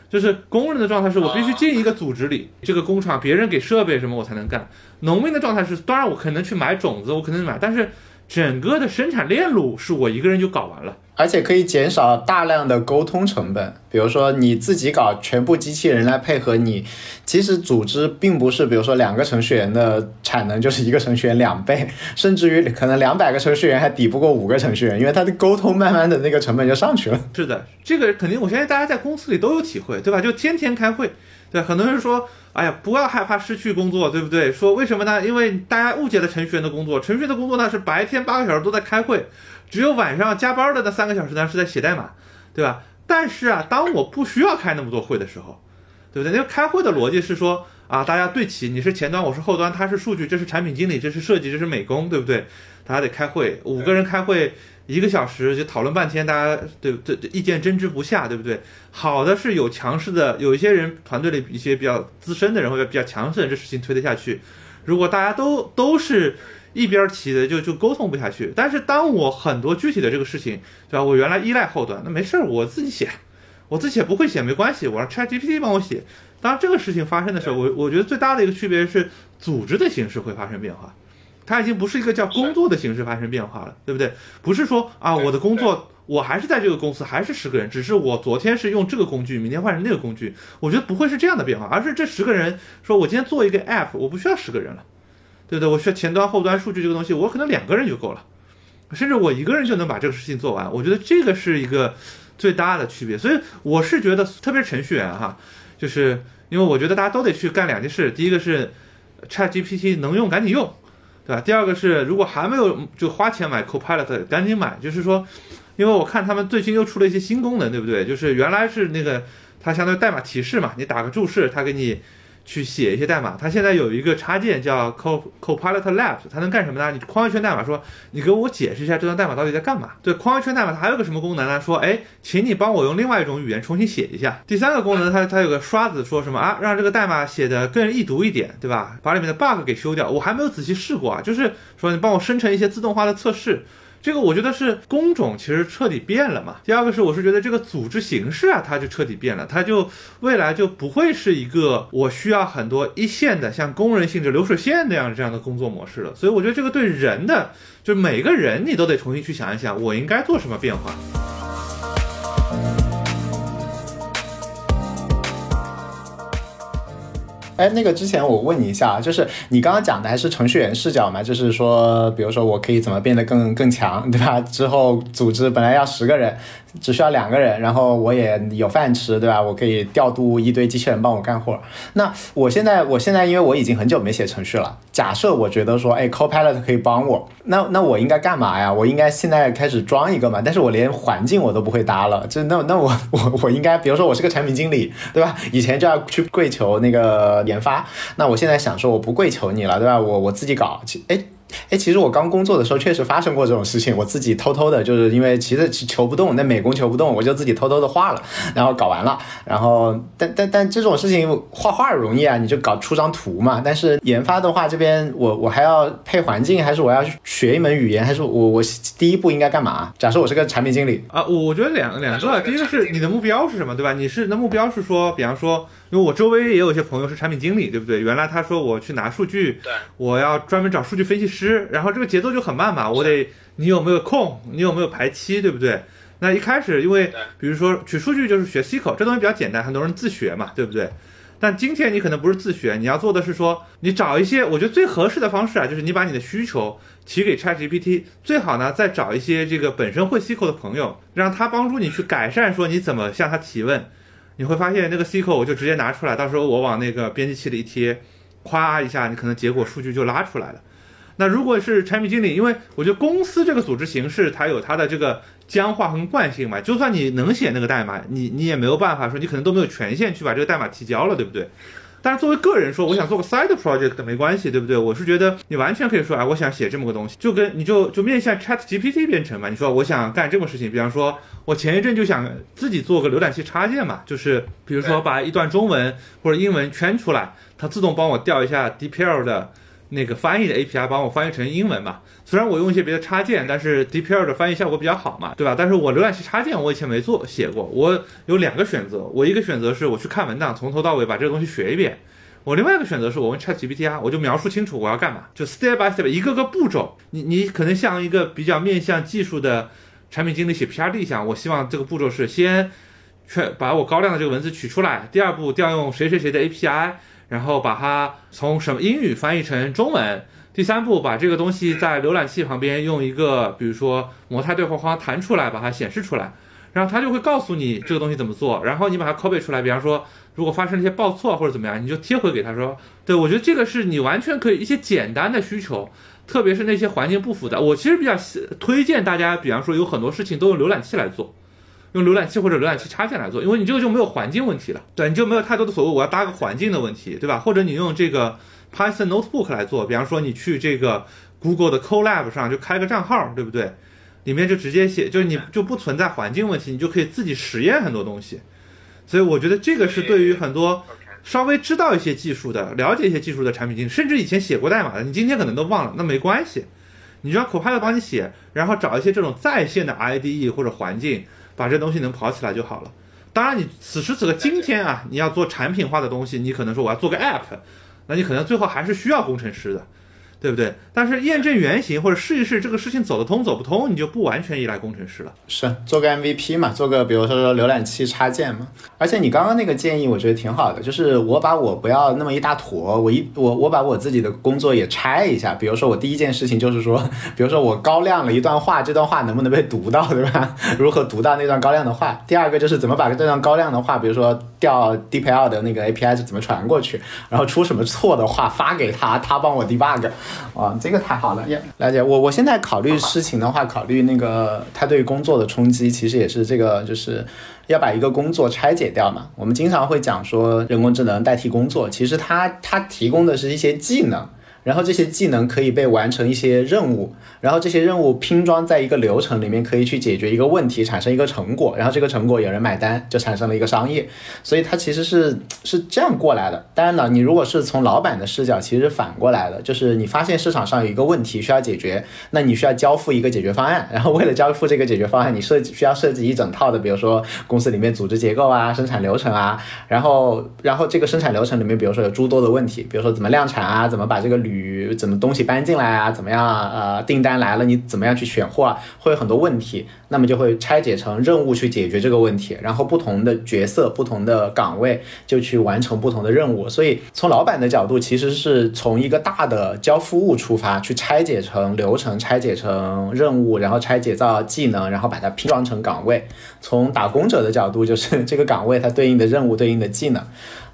就是工人的状态是我必须进一个组织里，这个工厂别人给设备什么我才能干。农民的状态是，当然我可能去买种子，我可能买，但是。整个的生产链路是我一个人就搞完了，而且可以减少大量的沟通成本。比如说你自己搞，全部机器人来配合你，其实组织并不是，比如说两个程序员的产能就是一个程序员两倍，甚至于可能两百个程序员还抵不过五个程序员，因为他的沟通慢慢的那个成本就上去了。是的，这个肯定，我相信大家在公司里都有体会，对吧？就天天开会，对，很多人说。哎呀，不要害怕失去工作，对不对？说为什么呢？因为大家误解了程序员的工作。程序员的工作呢是白天八个小时都在开会，只有晚上加班的那三个小时呢是在写代码，对吧？但是啊，当我不需要开那么多会的时候，对不对？那个开会的逻辑是说啊，大家对齐，你是前端，我是后端，他是数据，这是产品经理，这是设计，这是美工，对不对？大家得开会，五个人开会。一个小时就讨论半天，大家对对意见争执不下，对不对？好的是有强势的，有一些人团队里一些比较资深的人或者比较强势的，这事情推得下去。如果大家都都是一边齐的，就就沟通不下去。但是当我很多具体的这个事情，对吧？我原来依赖后端，那没事儿，我自己写，我自己写不会写没关系，我让 ChatGPT 帮我写。当这个事情发生的时候，我我觉得最大的一个区别是组织的形式会发生变化。它已经不是一个叫工作的形式发生变化了，对不对？不是说啊，我的工作我还是在这个公司，还是十个人，只是我昨天是用这个工具，明天换成那个工具。我觉得不会是这样的变化，而是这十个人说，我今天做一个 app，我不需要十个人了，对不对？我需要前端、后端、数据这个东西，我可能两个人就够了，甚至我一个人就能把这个事情做完。我觉得这个是一个最大的区别。所以我是觉得，特别是程序员哈，就是因为我觉得大家都得去干两件事，第一个是 ChatGPT 能用赶紧用。对吧？第二个是，如果还没有就花钱买 Copilot，赶紧买。就是说，因为我看他们最近又出了一些新功能，对不对？就是原来是那个它相当于代码提示嘛，你打个注释，它给你。去写一些代码，它现在有一个插件叫 Co Copilot Labs，它能干什么呢？你框一圈代码，说你给我解释一下这段代码到底在干嘛。对，框一圈代码它还有个什么功能呢？说，哎，请你帮我用另外一种语言重新写一下。第三个功能，它它有个刷子，说什么啊？让这个代码写的更易读一点，对吧？把里面的 bug 给修掉。我还没有仔细试过啊，就是说你帮我生成一些自动化的测试。这个我觉得是工种其实彻底变了嘛。第二个是，我是觉得这个组织形式啊，它就彻底变了，它就未来就不会是一个我需要很多一线的像工人性质流水线那样这样的工作模式了。所以我觉得这个对人的，就每个人你都得重新去想一想，我应该做什么变化。哎，那个之前我问你一下，就是你刚刚讲的还是程序员视角嘛？就是说，比如说我可以怎么变得更更强，对吧？之后组织本来要十个人。只需要两个人，然后我也有饭吃，对吧？我可以调度一堆机器人帮我干活。那我现在，我现在因为我已经很久没写程序了。假设我觉得说，哎，Copilot 可以帮我，那那我应该干嘛呀？我应该现在开始装一个嘛？但是我连环境我都不会搭了，就那那我我我应该，比如说我是个产品经理，对吧？以前就要去跪求那个研发，那我现在想说我不跪求你了，对吧？我我自己搞，哎。哎，其实我刚工作的时候确实发生过这种事情，我自己偷偷的，就是因为其实求不动，那美工求不动，我就自己偷偷的画了，然后搞完了，然后但但但这种事情画画容易啊，你就搞出张图嘛。但是研发的话，这边我我还要配环境，还是我要学一门语言，还是我我第一步应该干嘛？假设我是个产品经理啊，我觉得两两个，第一个是你的目标是什么，对吧？你是的目标是说，比方说。因为我周围也有一些朋友是产品经理，对不对？原来他说我去拿数据，对，我要专门找数据分析师，然后这个节奏就很慢嘛，我得你有没有空，你有没有排期，对不对？那一开始因为比如说取数据就是学 SQL，这东西比较简单，很多人自学嘛，对不对？但今天你可能不是自学，你要做的是说，你找一些我觉得最合适的方式啊，就是你把你的需求提给 ChatGPT，最好呢再找一些这个本身会 SQL 的朋友，让他帮助你去改善，说你怎么向他提问。你会发现那个 SQL 我就直接拿出来，到时候我往那个编辑器里一贴，咵一下，你可能结果数据就拉出来了。那如果是产品经理，因为我觉得公司这个组织形式它有它的这个僵化和惯性嘛，就算你能写那个代码，你你也没有办法说你可能都没有权限去把这个代码提交了，对不对？但是作为个人说，我想做个 side project 没关系，对不对？我是觉得你完全可以说，哎，我想写这么个东西，就跟你就就面向 Chat GPT 编程嘛。你说我想干这么事情，比方说我前一阵就想自己做个浏览器插件嘛，就是比如说把一段中文或者英文圈出来，它自动帮我调一下 DeepL 的。那个翻译的 API 帮我翻译成英文嘛？虽然我用一些别的插件，但是 DeepL 的翻译效果比较好嘛，对吧？但是我浏览器插件我以前没做写过，我有两个选择，我一个选择是我去看文档，从头到尾把这个东西学一遍；我另外一个选择是我问 ChatGPT 啊，我就描述清楚我要干嘛，就 step by step 一个个步骤。你你可能像一个比较面向技术的产品经理写 PRD 一样，我希望这个步骤是先确把我高亮的这个文字取出来，第二步调用谁谁谁的 API。然后把它从什么英语翻译成中文。第三步，把这个东西在浏览器旁边用一个，比如说模态对话框弹出来，把它显示出来。然后它就会告诉你这个东西怎么做。然后你把它 copy 出来，比方说如果发生了一些报错或者怎么样，你就贴回给他说。对我觉得这个是你完全可以一些简单的需求，特别是那些环境不复杂。我其实比较推荐大家，比方说有很多事情都用浏览器来做。用浏览器或者浏览器插件来做，因为你这个就没有环境问题了，对，你就没有太多的所谓我要搭个环境的问题，对吧？或者你用这个 Python Notebook 来做，比方说你去这个 Google 的 Colab 上就开个账号，对不对？里面就直接写，就是你就不存在环境问题，你就可以自己实验很多东西。所以我觉得这个是对于很多稍微知道一些技术的、了解一些技术的产品经理，甚至以前写过代码的，你今天可能都忘了，那没关系，你就让 Copilot 帮你写，然后找一些这种在线的 IDE 或者环境。把这东西能跑起来就好了。当然，你此时此刻今天啊，你要做产品化的东西，你可能说我要做个 app，那你可能最后还是需要工程师的。对不对？但是验证原型或者试一试这个事情走得通走不通，你就不完全依赖工程师了。是做个 MVP 嘛，做个比如说说浏览器插件嘛。而且你刚刚那个建议我觉得挺好的，就是我把我不要那么一大坨，我一我我把我自己的工作也拆一下。比如说我第一件事情就是说，比如说我高亮了一段话，这段话能不能被读到，对吧？如何读到那段高亮的话？第二个就是怎么把这段高亮的话，比如说调 DPL 的那个 API 是怎么传过去，然后出什么错的话发给他，他帮我 debug。哦，这个太好了，了解我。我现在考虑事情的话，考虑那个他对工作的冲击，其实也是这个，就是要把一个工作拆解掉嘛。我们经常会讲说人工智能代替工作，其实它它提供的是一些技能。然后这些技能可以被完成一些任务，然后这些任务拼装在一个流程里面，可以去解决一个问题，产生一个成果，然后这个成果有人买单，就产生了一个商业。所以它其实是是这样过来的。当然了，你如果是从老板的视角，其实反过来的，就是你发现市场上有一个问题需要解决，那你需要交付一个解决方案，然后为了交付这个解决方案，你设计需要设计一整套的，比如说公司里面组织结构啊、生产流程啊，然后然后这个生产流程里面，比如说有诸多的问题，比如说怎么量产啊，怎么把这个铝与怎么东西搬进来啊？怎么样？呃，订单来了，你怎么样去选货啊？会有很多问题，那么就会拆解成任务去解决这个问题，然后不同的角色、不同的岗位就去完成不同的任务。所以从老板的角度，其实是从一个大的交付物出发，去拆解成流程、拆解成任务，然后拆解到技能，然后把它拼装成岗位。从打工者的角度，就是这个岗位它对应的任务、对应的技能。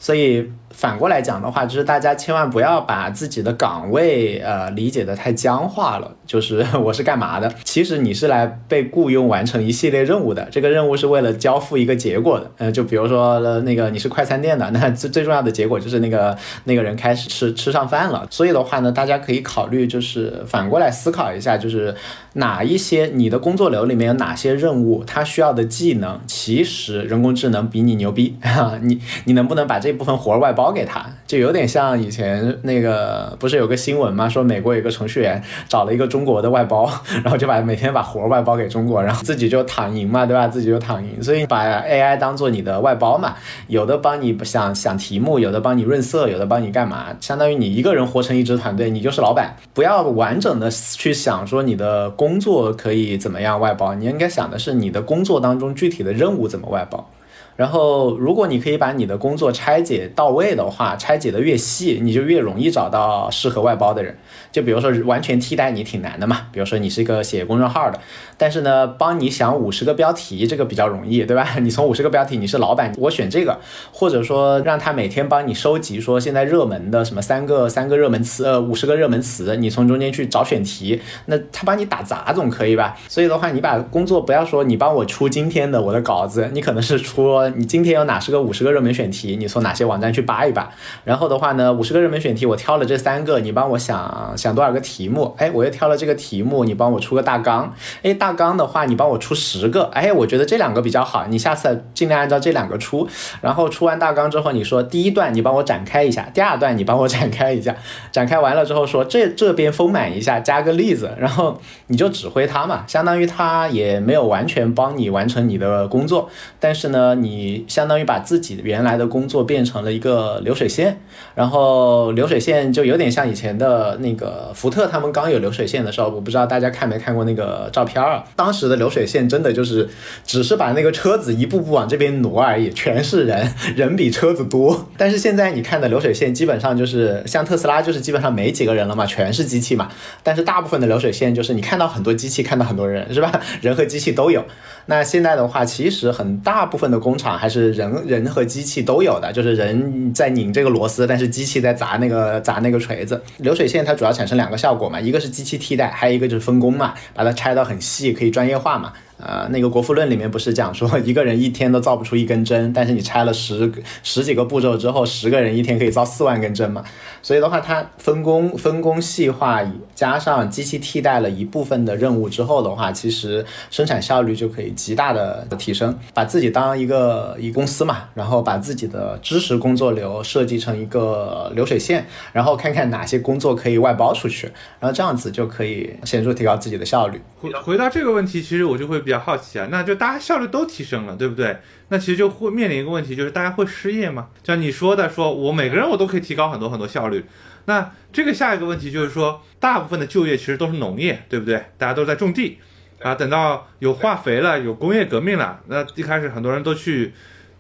所以反过来讲的话，就是大家千万不要把自己的岗位呃理解的太僵化了。就是我是干嘛的？其实你是来被雇佣完成一系列任务的。这个任务是为了交付一个结果的。呃，就比如说那个你是快餐店的，那最最重要的结果就是那个那个人开始吃吃上饭了。所以的话呢，大家可以考虑就是反过来思考一下，就是哪一些你的工作流里面有哪些任务，它需要的技能，其实人工智能比你牛逼。你你能不能把这一部分活外包给他，就有点像以前那个，不是有个新闻吗？说美国有个程序员找了一个中国的外包，然后就把每天把活外包给中国，然后自己就躺赢嘛，对吧？自己就躺赢。所以把 AI 当做你的外包嘛，有的帮你想想题目，有的帮你润色，有的帮你干嘛？相当于你一个人活成一支团队，你就是老板。不要完整的去想说你的工作可以怎么样外包，你应该想的是你的工作当中具体的任务怎么外包。然后，如果你可以把你的工作拆解到位的话，拆解的越细，你就越容易找到适合外包的人。就比如说，完全替代你挺难的嘛。比如说，你是一个写公众号的，但是呢，帮你想五十个标题，这个比较容易，对吧？你从五十个标题，你是老板，我选这个，或者说让他每天帮你收集，说现在热门的什么三个三个热门词，呃，五十个热门词，你从中间去找选题，那他帮你打杂总可以吧？所以的话，你把工作不要说你帮我出今天的我的稿子，你可能是出。你今天有哪十个五十个热门选题？你从哪些网站去扒一扒？然后的话呢，五十个热门选题，我挑了这三个，你帮我想想多少个题目？哎，我又挑了这个题目，你帮我出个大纲。哎，大纲的话，你帮我出十个。哎，我觉得这两个比较好，你下次尽量按照这两个出。然后出完大纲之后，你说第一段你帮我展开一下，第二段你帮我展开一下。展开完了之后说这这边丰满一下，加个例子，然后你就指挥他嘛，相当于他也没有完全帮你完成你的工作，但是呢，你。你相当于把自己原来的工作变成了一个流水线，然后流水线就有点像以前的那个福特，他们刚有流水线的时候，我不知道大家看没看过那个照片儿。当时的流水线真的就是只是把那个车子一步步往这边挪而已，全是人，人比车子多。但是现在你看的流水线基本上就是像特斯拉，就是基本上没几个人了嘛，全是机器嘛。但是大部分的流水线就是你看到很多机器，看到很多人，是吧？人和机器都有。那现在的话，其实很大部分的工厂还是人人和机器都有的，就是人在拧这个螺丝，但是机器在砸那个砸那个锤子。流水线它主要产生两个效果嘛，一个是机器替代，还有一个就是分工嘛，把它拆到很细，可以专业化嘛。呃，那个《国富论》里面不是讲说一个人一天都造不出一根针，但是你拆了十十几个步骤之后，十个人一天可以造四万根针嘛？所以的话，它分工分工细化，加上机器替代了一部分的任务之后的话，其实生产效率就可以极大的提升。把自己当一个一公司嘛，然后把自己的知识工作流设计成一个流水线，然后看看哪些工作可以外包出去，然后这样子就可以显著提高自己的效率。回回到这个问题，其实我就会比较好奇啊，那就大家效率都提升了，对不对？那其实就会面临一个问题，就是大家会失业吗？像你说的，说我每个人我都可以提高很多很多效率。那这个下一个问题就是说，大部分的就业其实都是农业，对不对？大家都在种地啊。等到有化肥了，有工业革命了，那一开始很多人都去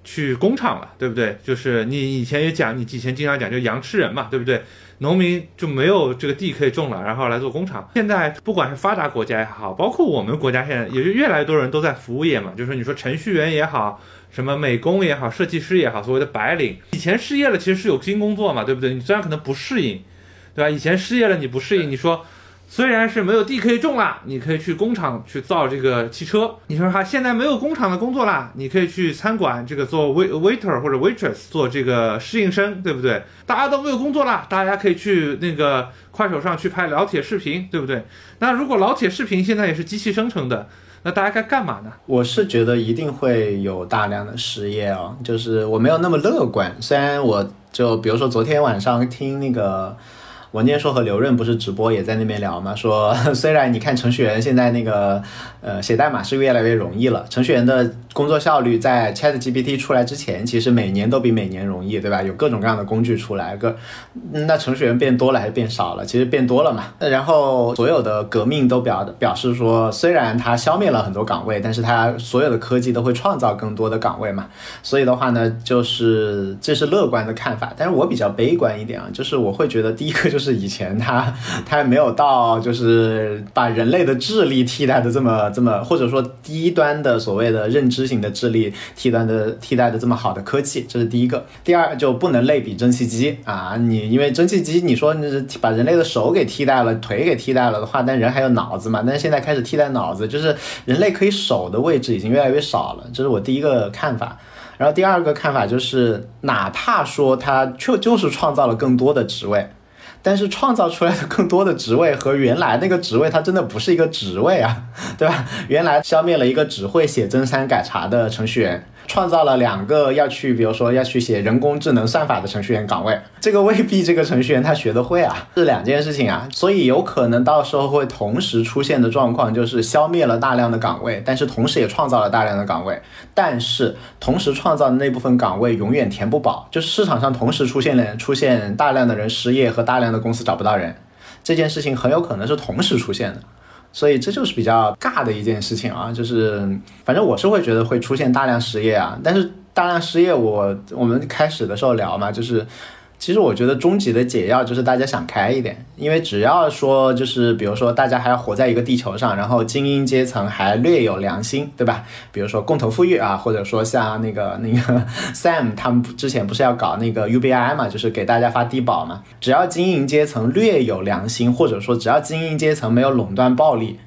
去工厂了，对不对？就是你以前也讲，你以前经常讲，就羊吃人嘛，对不对？农民就没有这个地可以种了，然后来做工厂。现在不管是发达国家也好，包括我们国家现在也就越来越多人都在服务业嘛，就是你说程序员也好。什么美工也好，设计师也好，所谓的白领，以前失业了，其实是有新工作嘛，对不对？你虽然可能不适应，对吧？以前失业了你不适应，你说虽然是没有地可以种啦，你可以去工厂去造这个汽车。你说哈，现在没有工厂的工作啦，你可以去餐馆这个做 wait waiter 或者 waitress 做这个适应生，对不对？大家都没有工作啦，大家可以去那个快手上去拍老铁视频，对不对？那如果老铁视频现在也是机器生成的。那大家该干嘛呢？我是觉得一定会有大量的失业哦，就是我没有那么乐观。虽然我就比如说昨天晚上听那个。文件说和刘润不是直播也在那边聊嘛？说虽然你看程序员现在那个呃写代码是越来越容易了，程序员的工作效率在 Chat GPT 出来之前，其实每年都比每年容易，对吧？有各种各样的工具出来，个那程序员变多了还是变少了？其实变多了嘛。然后所有的革命都表表示说，虽然它消灭了很多岗位，但是它所有的科技都会创造更多的岗位嘛。所以的话呢，就是这是乐观的看法，但是我比较悲观一点啊，就是我会觉得第一个就是。是以前他 他还没有到，就是把人类的智力替代的这么这么，或者说低端的所谓的认知型的智力替代的替代的这么好的科技，这是第一个。第二就不能类比蒸汽机啊，你因为蒸汽机你说你是把人类的手给替代了，腿给替代了的话，但人还有脑子嘛？但是现在开始替代脑子，就是人类可以手的位置已经越来越少了，这是我第一个看法。然后第二个看法就是，哪怕说它就就是创造了更多的职位。但是创造出来的更多的职位和原来那个职位，它真的不是一个职位啊，对吧？原来消灭了一个只会写真三改查的程序员。创造了两个要去，比如说要去写人工智能算法的程序员岗位，这个未必这个程序员他学得会啊，是两件事情啊，所以有可能到时候会同时出现的状况就是消灭了大量的岗位，但是同时也创造了大量的岗位，但是同时创造的那部分岗位永远填不饱，就是市场上同时出现了出现大量的人失业和大量的公司找不到人，这件事情很有可能是同时出现的。所以这就是比较尬的一件事情啊，就是反正我是会觉得会出现大量失业啊，但是大量失业，我我们开始的时候聊嘛，就是。其实我觉得终极的解药就是大家想开一点，因为只要说就是比如说大家还活在一个地球上，然后精英阶层还略有良心，对吧？比如说共同富裕啊，或者说像那个那个 Sam 他们之前不是要搞那个 UBI 嘛，就是给大家发低保嘛。只要精英阶层略有良心，或者说只要精英阶层没有垄断暴力，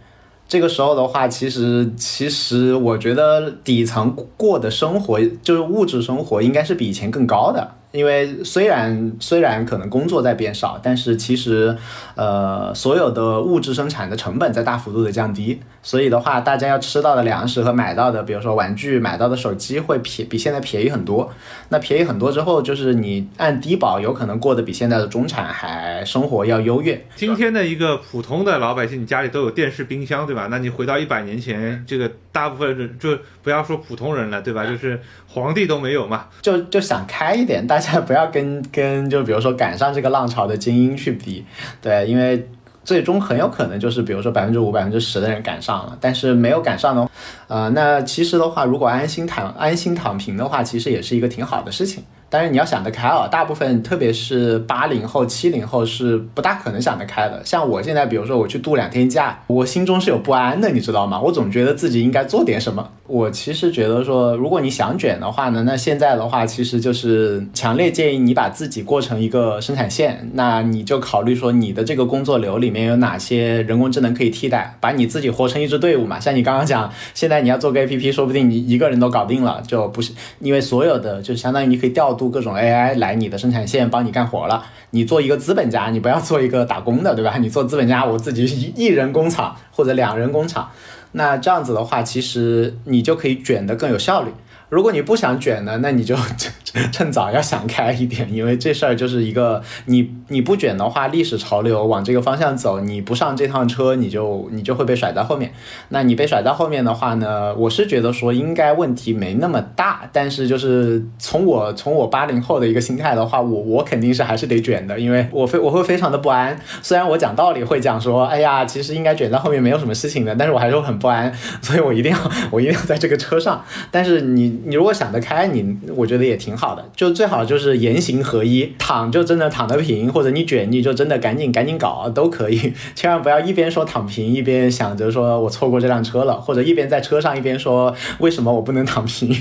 这个时候的话，其实其实我觉得底层过的生活就是物质生活应该是比以前更高的。因为虽然虽然可能工作在变少，但是其实，呃，所有的物质生产的成本在大幅度的降低，所以的话，大家要吃到的粮食和买到的，比如说玩具、买到的手机会便比现在便宜很多。那便宜很多之后，就是你按低保，有可能过得比现在的中产还生活要优越。今天的一个普通的老百姓，你家里都有电视、冰箱，对吧？那你回到一百年前，这个大部分人就不要说普通人了，对吧？就是皇帝都没有嘛，就就想开一点，大家。不要跟跟就比如说赶上这个浪潮的精英去比，对，因为最终很有可能就是比如说百分之五、百分之十的人赶上了，但是没有赶上的，呃，那其实的话，如果安心躺安心躺平的话，其实也是一个挺好的事情。但是你要想得开啊，大部分特别是八零后、七零后是不大可能想得开的。像我现在，比如说我去度两天假，我心中是有不安的，你知道吗？我总觉得自己应该做点什么。我其实觉得说，如果你想卷的话呢，那现在的话其实就是强烈建议你把自己过成一个生产线，那你就考虑说你的这个工作流里面有哪些人工智能可以替代，把你自己活成一支队伍嘛。像你刚刚讲，现在你要做个 APP，说不定你一个人都搞定了，就不是因为所有的就相当于你可以调度各种 AI 来你的生产线帮你干活了。你做一个资本家，你不要做一个打工的，对吧？你做资本家，我自己一人工厂或者两人工厂。那这样子的话，其实你就可以卷得更有效率。如果你不想卷呢，那你就 趁早要想开一点，因为这事儿就是一个你你不卷的话，历史潮流往这个方向走，你不上这趟车，你就你就会被甩在后面。那你被甩在后面的话呢，我是觉得说应该问题没那么大，但是就是从我从我八零后的一个心态的话，我我肯定是还是得卷的，因为 我非我会非常的不安。虽然我讲道理会讲说，哎呀，其实应该卷在后面没有什么事情的，但是我还是很不安，所以我一定要我一定要在这个车上。但是你。你如果想得开，你我觉得也挺好好的，就最好就是言行合一，躺就真的躺得平，或者你卷你就真的赶紧赶紧搞都可以，千万不要一边说躺平，一边想着说我错过这辆车了，或者一边在车上一边说为什么我不能躺平，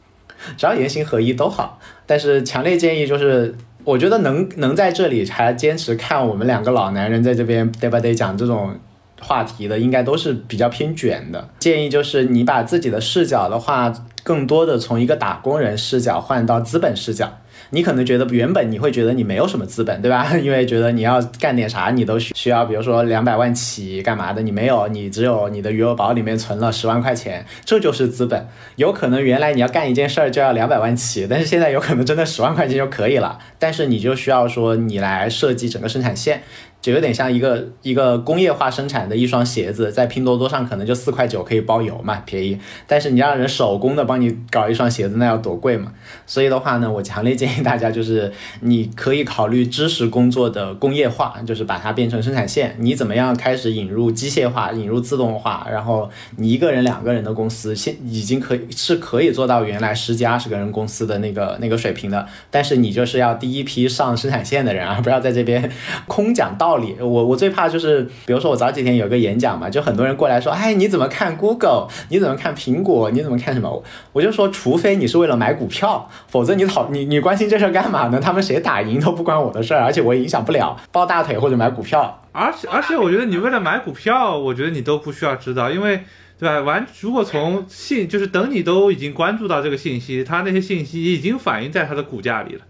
只要言行合一都好。但是强烈建议就是，我觉得能能在这里还坚持看我们两个老男人在这边对吧？得讲这种。话题的应该都是比较偏卷的，建议就是你把自己的视角的话，更多的从一个打工人视角换到资本视角。你可能觉得原本你会觉得你没有什么资本，对吧？因为觉得你要干点啥，你都需需要，比如说两百万起干嘛的，你没有，你只有你的余额宝里面存了十万块钱，这就是资本。有可能原来你要干一件事儿就要两百万起，但是现在有可能真的十万块钱就可以了。但是你就需要说你来设计整个生产线。就有点像一个一个工业化生产的一双鞋子，在拼多多上可能就四块九可以包邮嘛，便宜。但是你让人手工的帮你搞一双鞋子，那要多贵嘛？所以的话呢，我强烈建议大家就是你可以考虑知识工作的工业化，就是把它变成生产线。你怎么样开始引入机械化、引入自动化？然后你一个人、两个人的公司，现已经可以是可以做到原来十几、二十个人公司的那个那个水平的。但是你就是要第一批上生产线的人啊，不要在这边 空讲道。道理我我最怕就是，比如说我早几天有个演讲嘛，就很多人过来说，哎，你怎么看 Google？你怎么看苹果？你怎么看什么？我就说，除非你是为了买股票，否则你讨你你关心这事干嘛呢？他们谁打赢都不关我的事儿，而且我也影响不了，抱大腿或者买股票。而且而且，我觉得你为了买股票，我觉得你都不需要知道，因为对吧？完，如果从信就是等你都已经关注到这个信息，它那些信息已经反映在它的股价里了。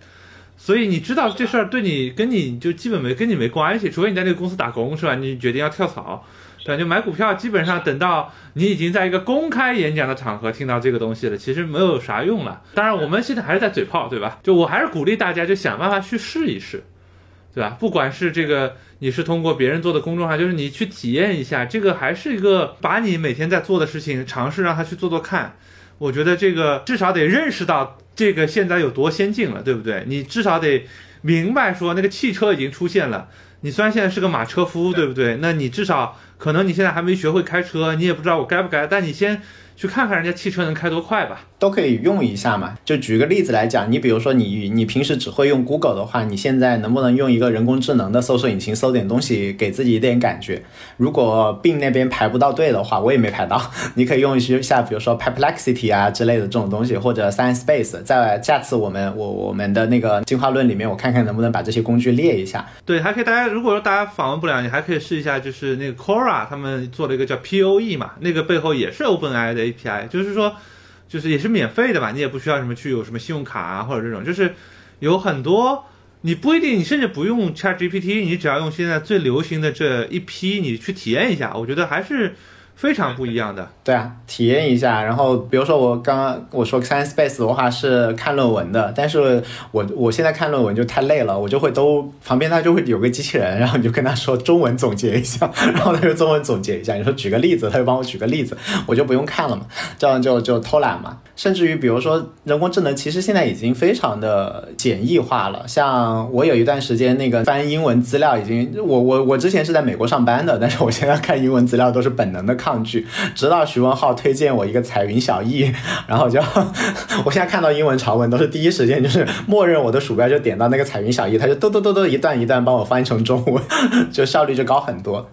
所以你知道这事儿对你跟你就基本没跟你没关系，除非你在那个公司打工是吧？你决定要跳槽，对吧，就买股票，基本上等到你已经在一个公开演讲的场合听到这个东西了，其实没有啥用了。当然我们现在还是在嘴炮，对吧？就我还是鼓励大家就想办法去试一试，对吧？不管是这个你是通过别人做的公众号，就是你去体验一下，这个还是一个把你每天在做的事情尝试让他去做做看。我觉得这个至少得认识到这个现在有多先进了，对不对？你至少得明白说那个汽车已经出现了。你虽然现在是个马车夫，对不对？那你至少可能你现在还没学会开车，你也不知道我该不该，但你先去看看人家汽车能开多快吧。都可以用一下嘛。就举个例子来讲，你比如说你你平时只会用 Google 的话，你现在能不能用一个人工智能的搜索引擎搜点东西，给自己一点感觉？如果 Bing 那边排不到队的话，我也没排到，你可以用一些下，比如说 Perplexity 啊之类的这种东西，或者 Science Base。在下次我们我我们的那个进化论里面，我看看能不能把这些工具列一下。对，还可以大家如果说大家访问不了，你还可以试一下，就是那个 Quora 他们做了一个叫 POE 嘛，那个背后也是 OpenAI 的 API，就是说。就是也是免费的吧，你也不需要什么去有什么信用卡啊，或者这种，就是有很多你不一定，你甚至不用 Chat GPT，你只要用现在最流行的这一批，你去体验一下，我觉得还是。非常不一样的，对啊，体验一下。然后比如说我刚刚我说 Science Base 的话是看论文的，但是我我现在看论文就太累了，我就会都旁边他就会有个机器人，然后你就跟他说中文总结一下，然后他就中文总结一下。你说举个例子，他就帮我举个例子，我就不用看了嘛，这样就就偷懒嘛。甚至于比如说人工智能，其实现在已经非常的简易化了。像我有一段时间那个翻英文资料，已经我我我之前是在美国上班的，但是我现在看英文资料都是本能的看。抗拒，直到徐文浩推荐我一个彩云小艺，然后就我现在看到英文长文都是第一时间就是默认我的鼠标就点到那个彩云小艺，它就嘟嘟嘟嘟一段一段帮我翻译成中文，就效率就高很多。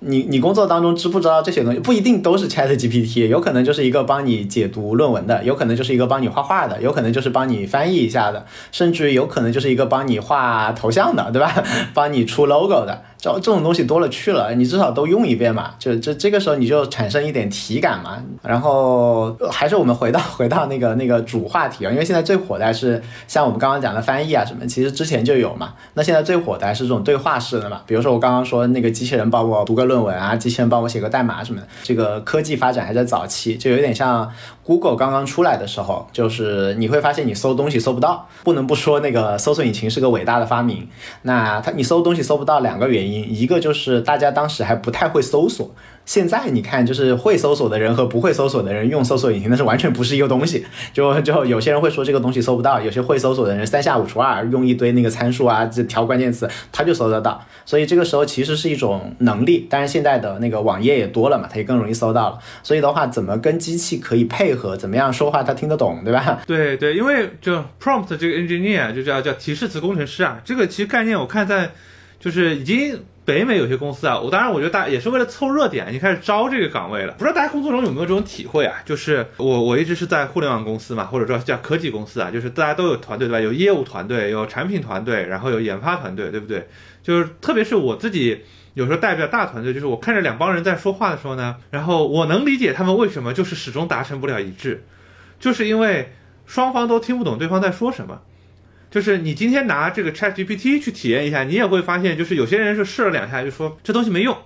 你你工作当中知不知道这些东西？不一定都是 Chat GPT，有可能就是一个帮你解读论文的，有可能就是一个帮你画画的，有可能就是帮你翻译一下的，甚至于有可能就是一个帮你画头像的，对吧？帮你出 logo 的。这这种东西多了去了，你至少都用一遍嘛，就这这个时候你就产生一点体感嘛。然后还是我们回到 回到那个那个主话题啊，因为现在最火的还是像我们刚刚讲的翻译啊什么，其实之前就有嘛。那现在最火的还是这种对话式的嘛，比如说我刚刚说那个机器人帮我读个论文啊，机器人帮我写个代码什么的。这个科技发展还在早期，就有点像 Google 刚刚出来的时候，就是你会发现你搜东西搜不到，不能不说那个搜索引擎是个伟大的发明。那它你搜东西搜不到两个原因。一个就是大家当时还不太会搜索。现在你看，就是会搜索的人和不会搜索的人用搜索引擎，那是完全不是一个东西。就就有些人会说这个东西搜不到，有些会搜索的人三下五除二用一堆那个参数啊，这调关键词，他就搜得到。所以这个时候其实是一种能力。但是现在的那个网页也多了嘛，它也更容易搜到了。所以的话，怎么跟机器可以配合，怎么样说话它听得懂，对吧？对对，因为就 prompt 这个 engineer 就叫叫提示词工程师啊，这个其实概念我看在就是已经。北美有些公司啊，我当然我觉得大也是为了凑热点，已经开始招这个岗位了。不知道大家工作中有没有这种体会啊？就是我我一直是在互联网公司嘛，或者说叫科技公司啊，就是大家都有团队对吧？有业务团队，有产品团队，然后有研发团队，对不对？就是特别是我自己有时候代表大团队，就是我看着两帮人在说话的时候呢，然后我能理解他们为什么就是始终达成不了一致，就是因为双方都听不懂对方在说什么。就是你今天拿这个 Chat GPT 去体验一下，你也会发现，就是有些人是试了两下就说这东西没用，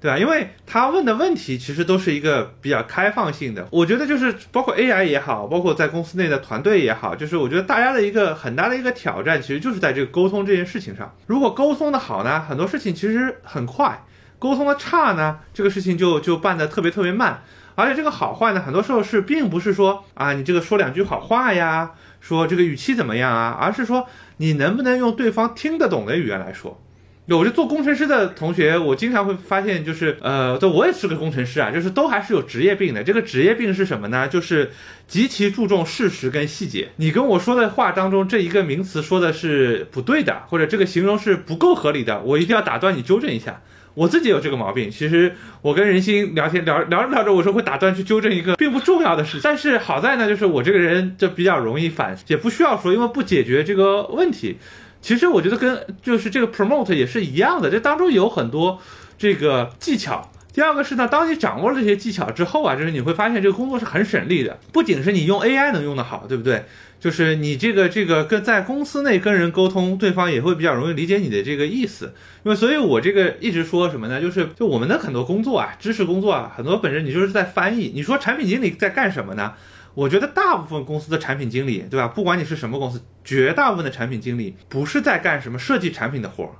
对吧？因为他问的问题其实都是一个比较开放性的。我觉得就是包括 AI 也好，包括在公司内的团队也好，就是我觉得大家的一个很大的一个挑战，其实就是在这个沟通这件事情上。如果沟通的好呢，很多事情其实很快；沟通的差呢，这个事情就就办得特别特别慢。而且这个好坏呢，很多时候是并不是说啊，你这个说两句好话呀。说这个语气怎么样啊？而是说你能不能用对方听得懂的语言来说。有就做工程师的同学，我经常会发现，就是呃，对我也是个工程师啊，就是都还是有职业病的。这个职业病是什么呢？就是极其注重事实跟细节。你跟我说的话当中，这一个名词说的是不对的，或者这个形容是不够合理的，我一定要打断你纠正一下。我自己有这个毛病，其实我跟人心聊天聊聊着聊着，我说会打断去纠正一个并不重要的事情。但是好在呢，就是我这个人就比较容易反，也不需要说，因为不解决这个问题。其实我觉得跟就是这个 promote 也是一样的，这当中有很多这个技巧。第二个是呢，当你掌握了这些技巧之后啊，就是你会发现这个工作是很省力的，不仅是你用 AI 能用得好，对不对？就是你这个这个跟在公司内跟人沟通，对方也会比较容易理解你的这个意思。因为所以，我这个一直说什么呢？就是就我们的很多工作啊，知识工作啊，很多本身你就是在翻译。你说产品经理在干什么呢？我觉得大部分公司的产品经理，对吧？不管你是什么公司，绝大部分的产品经理不是在干什么设计产品的活儿，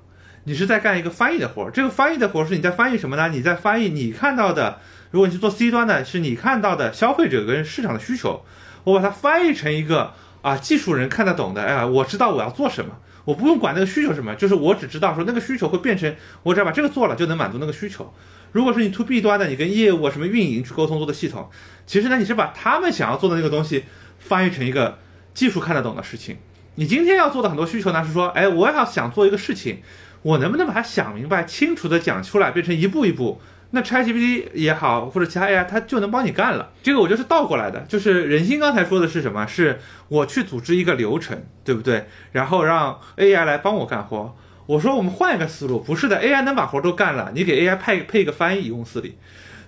你是在干一个翻译的活儿。这个翻译的活儿是你在翻译什么呢？你在翻译你看到的，如果你去做 C 端的，是你看到的消费者跟市场的需求，我把它翻译成一个。啊，技术人看得懂的，哎呀，我知道我要做什么，我不用管那个需求什么，就是我只知道说那个需求会变成，我只要把这个做了就能满足那个需求。如果是你 to B 端的，你跟业务啊什么运营去沟通做的系统，其实呢，你是把他们想要做的那个东西翻译成一个技术看得懂的事情。你今天要做的很多需求呢，是说，哎，我要想做一个事情，我能不能把它想明白、清楚的讲出来，变成一步一步？那 ChatGPT 也好，或者其他 AI，它就能帮你干了。这个我就是倒过来的，就是人心刚才说的是什么？是我去组织一个流程，对不对？然后让 AI 来帮我干活。我说我们换一个思路，不是的，AI 能把活都干了，你给 AI 配配一个翻译，公司里，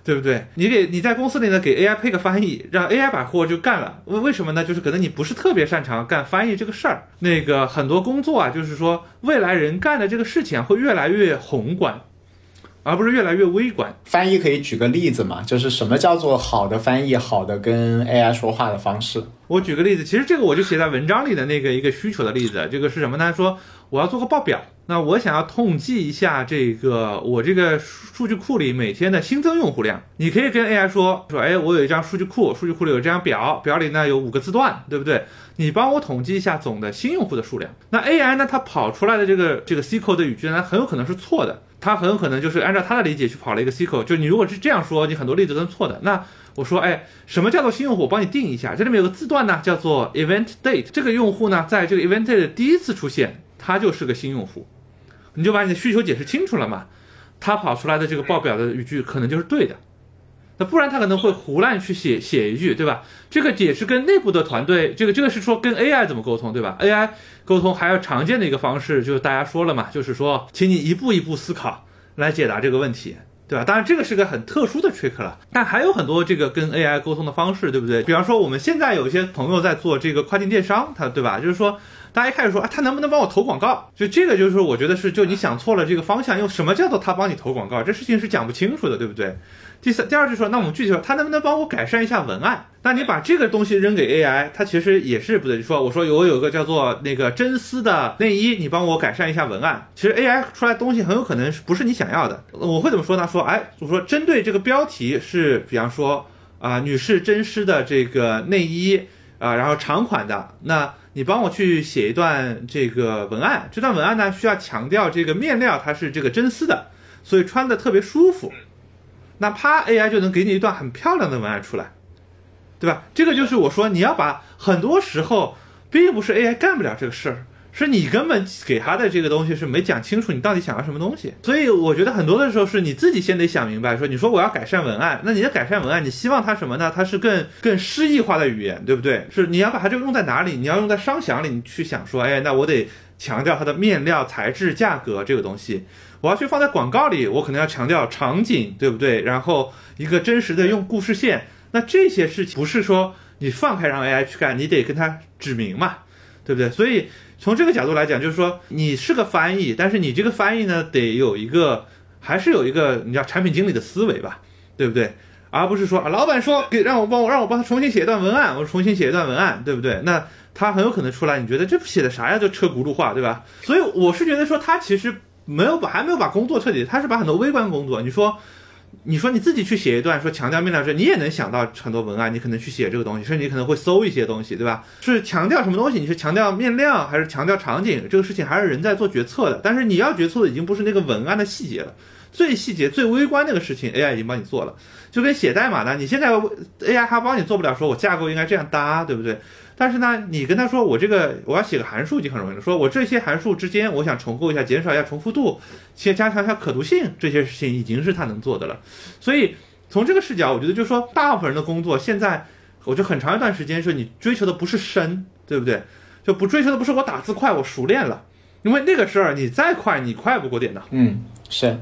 对不对？你给你在公司里呢给 AI 配个翻译，让 AI 把活就干了。为为什么呢？就是可能你不是特别擅长干翻译这个事儿。那个很多工作啊，就是说未来人干的这个事情啊，会越来越宏观。而不是越来越微观。翻译可以举个例子嘛？就是什么叫做好的翻译，好的跟 AI 说话的方式？我举个例子，其实这个我就写在文章里的那个一个需求的例子。这个是什么呢？说我要做个报表，那我想要统计一下这个我这个数据库里每天的新增用户量。你可以跟 AI 说说，哎，我有一张数据库，数据库里有这张表，表里呢有五个字段，对不对？你帮我统计一下总的新用户的数量。那 AI 呢，它跑出来的这个这个 SQL 的语句呢，很有可能是错的。它很有可能就是按照它的理解去跑了一个 SQL，就你如果是这样说，你很多例子都是错的。那我说，哎，什么叫做新用户？我帮你定一下，这里面有个字段呢，叫做 event date。这个用户呢，在这个 event date 第一次出现，他就是个新用户，你就把你的需求解释清楚了嘛，他跑出来的这个报表的语句可能就是对的。那不然他可能会胡乱去写写一句，对吧？这个解释跟内部的团队，这个这个是说跟 AI 怎么沟通，对吧？AI 沟通还有常见的一个方式，就是大家说了嘛，就是说，请你一步一步思考来解答这个问题，对吧？当然这个是个很特殊的 trick 了，但还有很多这个跟 AI 沟通的方式，对不对？比方说我们现在有一些朋友在做这个跨境电商，他对吧？就是说。大家一开始说啊，他能不能帮我投广告？就这个，就是我觉得是，就你想错了这个方向。用什么叫做他帮你投广告？这事情是讲不清楚的，对不对？第三、第二就是说，那我们具体说，他能不能帮我改善一下文案？那你把这个东西扔给 AI，它其实也是不对。说我说我有个叫做那个真丝的内衣，你帮我改善一下文案。其实 AI 出来东西很有可能是不是你想要的。我会怎么说呢？说哎，我说针对这个标题是，比方说啊，女士真丝的这个内衣啊，然后长款的那。你帮我去写一段这个文案，这段文案呢需要强调这个面料它是这个真丝的，所以穿的特别舒服。那啪 AI 就能给你一段很漂亮的文案出来，对吧？这个就是我说你要把很多时候并不是 AI 干不了这个事儿。是你根本给他的这个东西是没讲清楚，你到底想要什么东西？所以我觉得很多的时候是你自己先得想明白。说你说我要改善文案，那你的改善文案，你希望它什么呢？它是更更诗意化的语言，对不对？是你要把它这个用在哪里？你要用在商详里，你去想说，哎，那我得强调它的面料、材质、价格这个东西。我要去放在广告里，我可能要强调场景，对不对？然后一个真实的用故事线。那这些事情不是说你放开让 AI 去干，你得跟它指明嘛，对不对？所以。从这个角度来讲，就是说你是个翻译，但是你这个翻译呢，得有一个，还是有一个你叫产品经理的思维吧，对不对？而不是说啊，老板说给让我帮我让我帮他重新写一段文案，我重新写一段文案，对不对？那他很有可能出来，你觉得这写的啥呀？就车轱辘话，对吧？所以我是觉得说他其实没有把还没有把工作彻底，他是把很多微观工作，你说。你说你自己去写一段，说强调面料这，你也能想到很多文案，你可能去写这个东西，甚至你可能会搜一些东西，对吧？是强调什么东西？你是强调面料还是强调场景？这个事情还是人在做决策的。但是你要决策的已经不是那个文案的细节了，最细节、最微观那个事情，AI 已经帮你做了。就跟写代码呢，你现在 AI 还帮你做不了，说我架构应该这样搭，对不对？但是呢，你跟他说我这个我要写个函数已经很容易了，说我这些函数之间我想重构一下，减少一下重复度，先加强一下可读性，这些事情已经是他能做的了。所以从这个视角，我觉得就是说，大部分人的工作现在，我觉得很长一段时间是你追求的不是深，对不对？就不追求的不是我打字快，我熟练了，因为那个事儿你再快，你快不过电脑。嗯，是。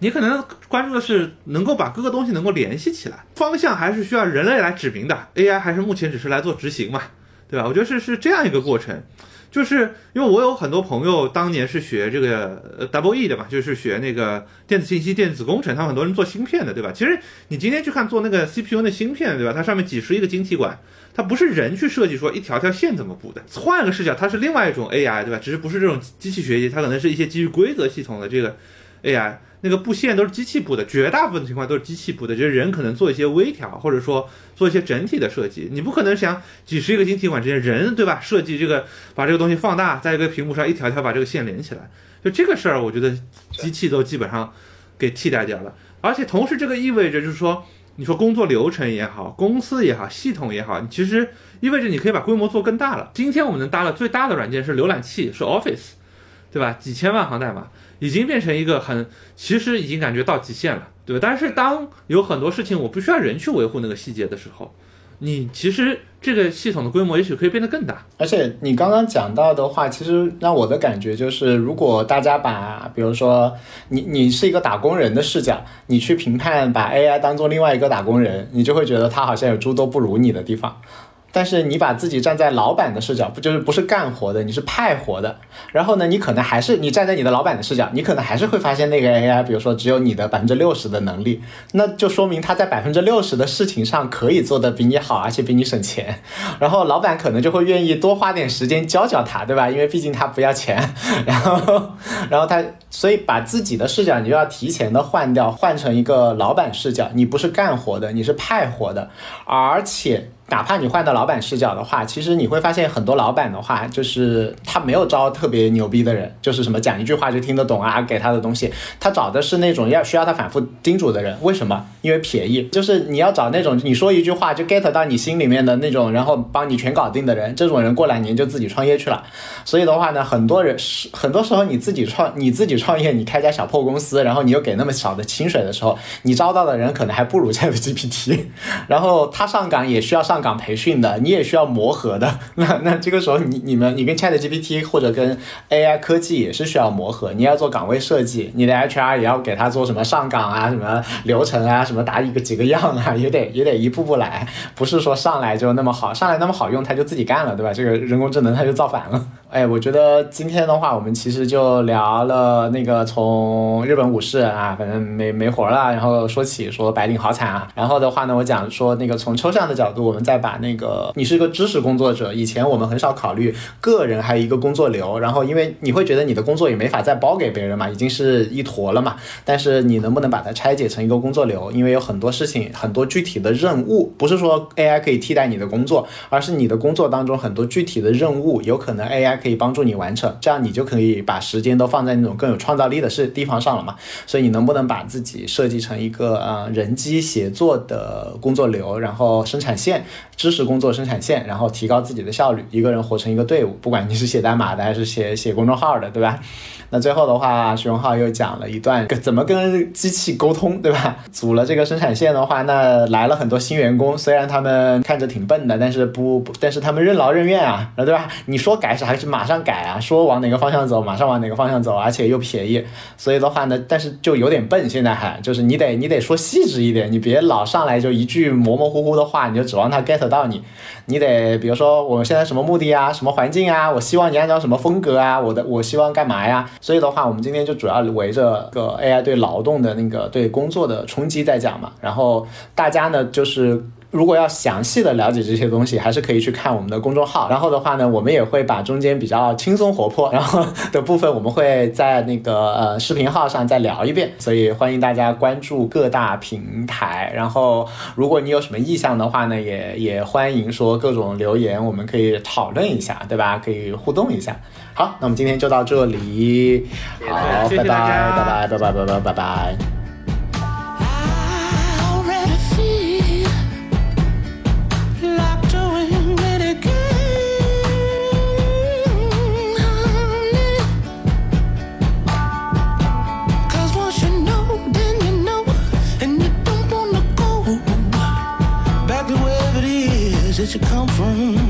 你可能关注的是能够把各个东西能够联系起来，方向还是需要人类来指明的，AI 还是目前只是来做执行嘛。对吧？我觉得是是这样一个过程，就是因为我有很多朋友当年是学这个呃 double E 的嘛，就是学那个电子信息、电子工程，他们很多人做芯片的，对吧？其实你今天去看做那个 CPU 的芯片，对吧？它上面几十亿个晶体管，它不是人去设计说一条条线怎么布的。换个视角，它是另外一种 AI，对吧？只是不是这种机器学习，它可能是一些基于规则系统的这个 AI。那个布线都是机器布的，绝大部分情况都是机器布的，就是人可能做一些微调，或者说做一些整体的设计。你不可能想几十亿个晶体管之间人，对吧？设计这个把这个东西放大，在一个屏幕上一条条把这个线连起来，就这个事儿，我觉得机器都基本上给替代掉了。而且同时这个意味着就是说，你说工作流程也好，公司也好，系统也好，你其实意味着你可以把规模做更大了。今天我们能搭的最大的软件是浏览器，是 Office，对吧？几千万行代码已经变成一个很，其实已经感觉到极限了，对吧？但是当有很多事情我不需要人去维护那个细节的时候，你其实这个系统的规模也许可以变得更大。而且你刚刚讲到的话，其实让我的感觉就是，如果大家把，比如说你你是一个打工人的视角，你去评判把 AI 当做另外一个打工人，你就会觉得他好像有诸多不如你的地方。但是你把自己站在老板的视角，不就是不是干活的，你是派活的。然后呢，你可能还是你站在你的老板的视角，你可能还是会发现那个 AI，比如说只有你的百分之六十的能力，那就说明他在百分之六十的事情上可以做得比你好，而且比你省钱。然后老板可能就会愿意多花点时间教教他，对吧？因为毕竟他不要钱。然后，然后他，所以把自己的视角你就要提前的换掉，换成一个老板视角。你不是干活的，你是派活的，而且。哪怕你换到老板视角的话，其实你会发现很多老板的话，就是他没有招特别牛逼的人，就是什么讲一句话就听得懂啊，给他的东西，他找的是那种要需要他反复叮嘱的人。为什么？因为便宜。就是你要找那种你说一句话就 get 到你心里面的那种，然后帮你全搞定的人，这种人过两年就自己创业去了。所以的话呢，很多人是很多时候你自己创你自己创业，你开家小破公司，然后你又给那么少的薪水的时候，你招到的人可能还不如 ChatGPT，然后他上岗也需要上。上岗培训的，你也需要磨合的。那那这个时候，你你们你跟 Chat GPT 或者跟 AI 科技也是需要磨合。你要做岗位设计，你的 HR 也要给他做什么上岗啊，什么流程啊，什么打几个几个样啊，也得也得一步步来。不是说上来就那么好，上来那么好用，他就自己干了，对吧？这个人工智能他就造反了。哎，我觉得今天的话，我们其实就聊了那个从日本武士啊，反正没没活了，然后说起说白领好惨啊。然后的话呢，我讲说那个从抽象的角度，我们再把那个你是个知识工作者，以前我们很少考虑个人还有一个工作流，然后因为你会觉得你的工作也没法再包给别人嘛，已经是一坨了嘛。但是你能不能把它拆解成一个工作流？因为有很多事情，很多具体的任务，不是说 AI 可以替代你的工作，而是你的工作当中很多具体的任务，有可能 AI 可以帮助你完成，这样你就可以把时间都放在那种更有创造力的事地方上了嘛。所以你能不能把自己设计成一个呃人机协作的工作流，然后生产线？知识工作生产线，然后提高自己的效率，一个人活成一个队伍，不管你是写代码的还是写写公众号的，对吧？那最后的话，徐荣浩又讲了一段怎么跟机器沟通，对吧？组了这个生产线的话，那来了很多新员工，虽然他们看着挺笨的，但是不不，但是他们任劳任怨啊，对吧？你说改是还是马上改啊？说往哪个方向走，马上往哪个方向走，而且又便宜，所以的话呢，但是就有点笨，现在还就是你得你得说细致一点，你别老上来就一句模模糊糊的话，你就指望他 get 到你，你得比如说我现在什么目的啊，什么环境啊，我希望你按照什么风格啊，我的我希望干嘛呀？所以的话，我们今天就主要围着个 AI 对劳动的那个对工作的冲击在讲嘛。然后大家呢，就是如果要详细的了解这些东西，还是可以去看我们的公众号。然后的话呢，我们也会把中间比较轻松活泼然后的部分，我们会在那个呃视频号上再聊一遍。所以欢迎大家关注各大平台。然后如果你有什么意向的话呢，也也欢迎说各种留言，我们可以讨论一下，对吧？可以互动一下。好，那我们今天就到这里。好，拜拜，拜拜，拜拜，拜拜，拜拜。did you come from?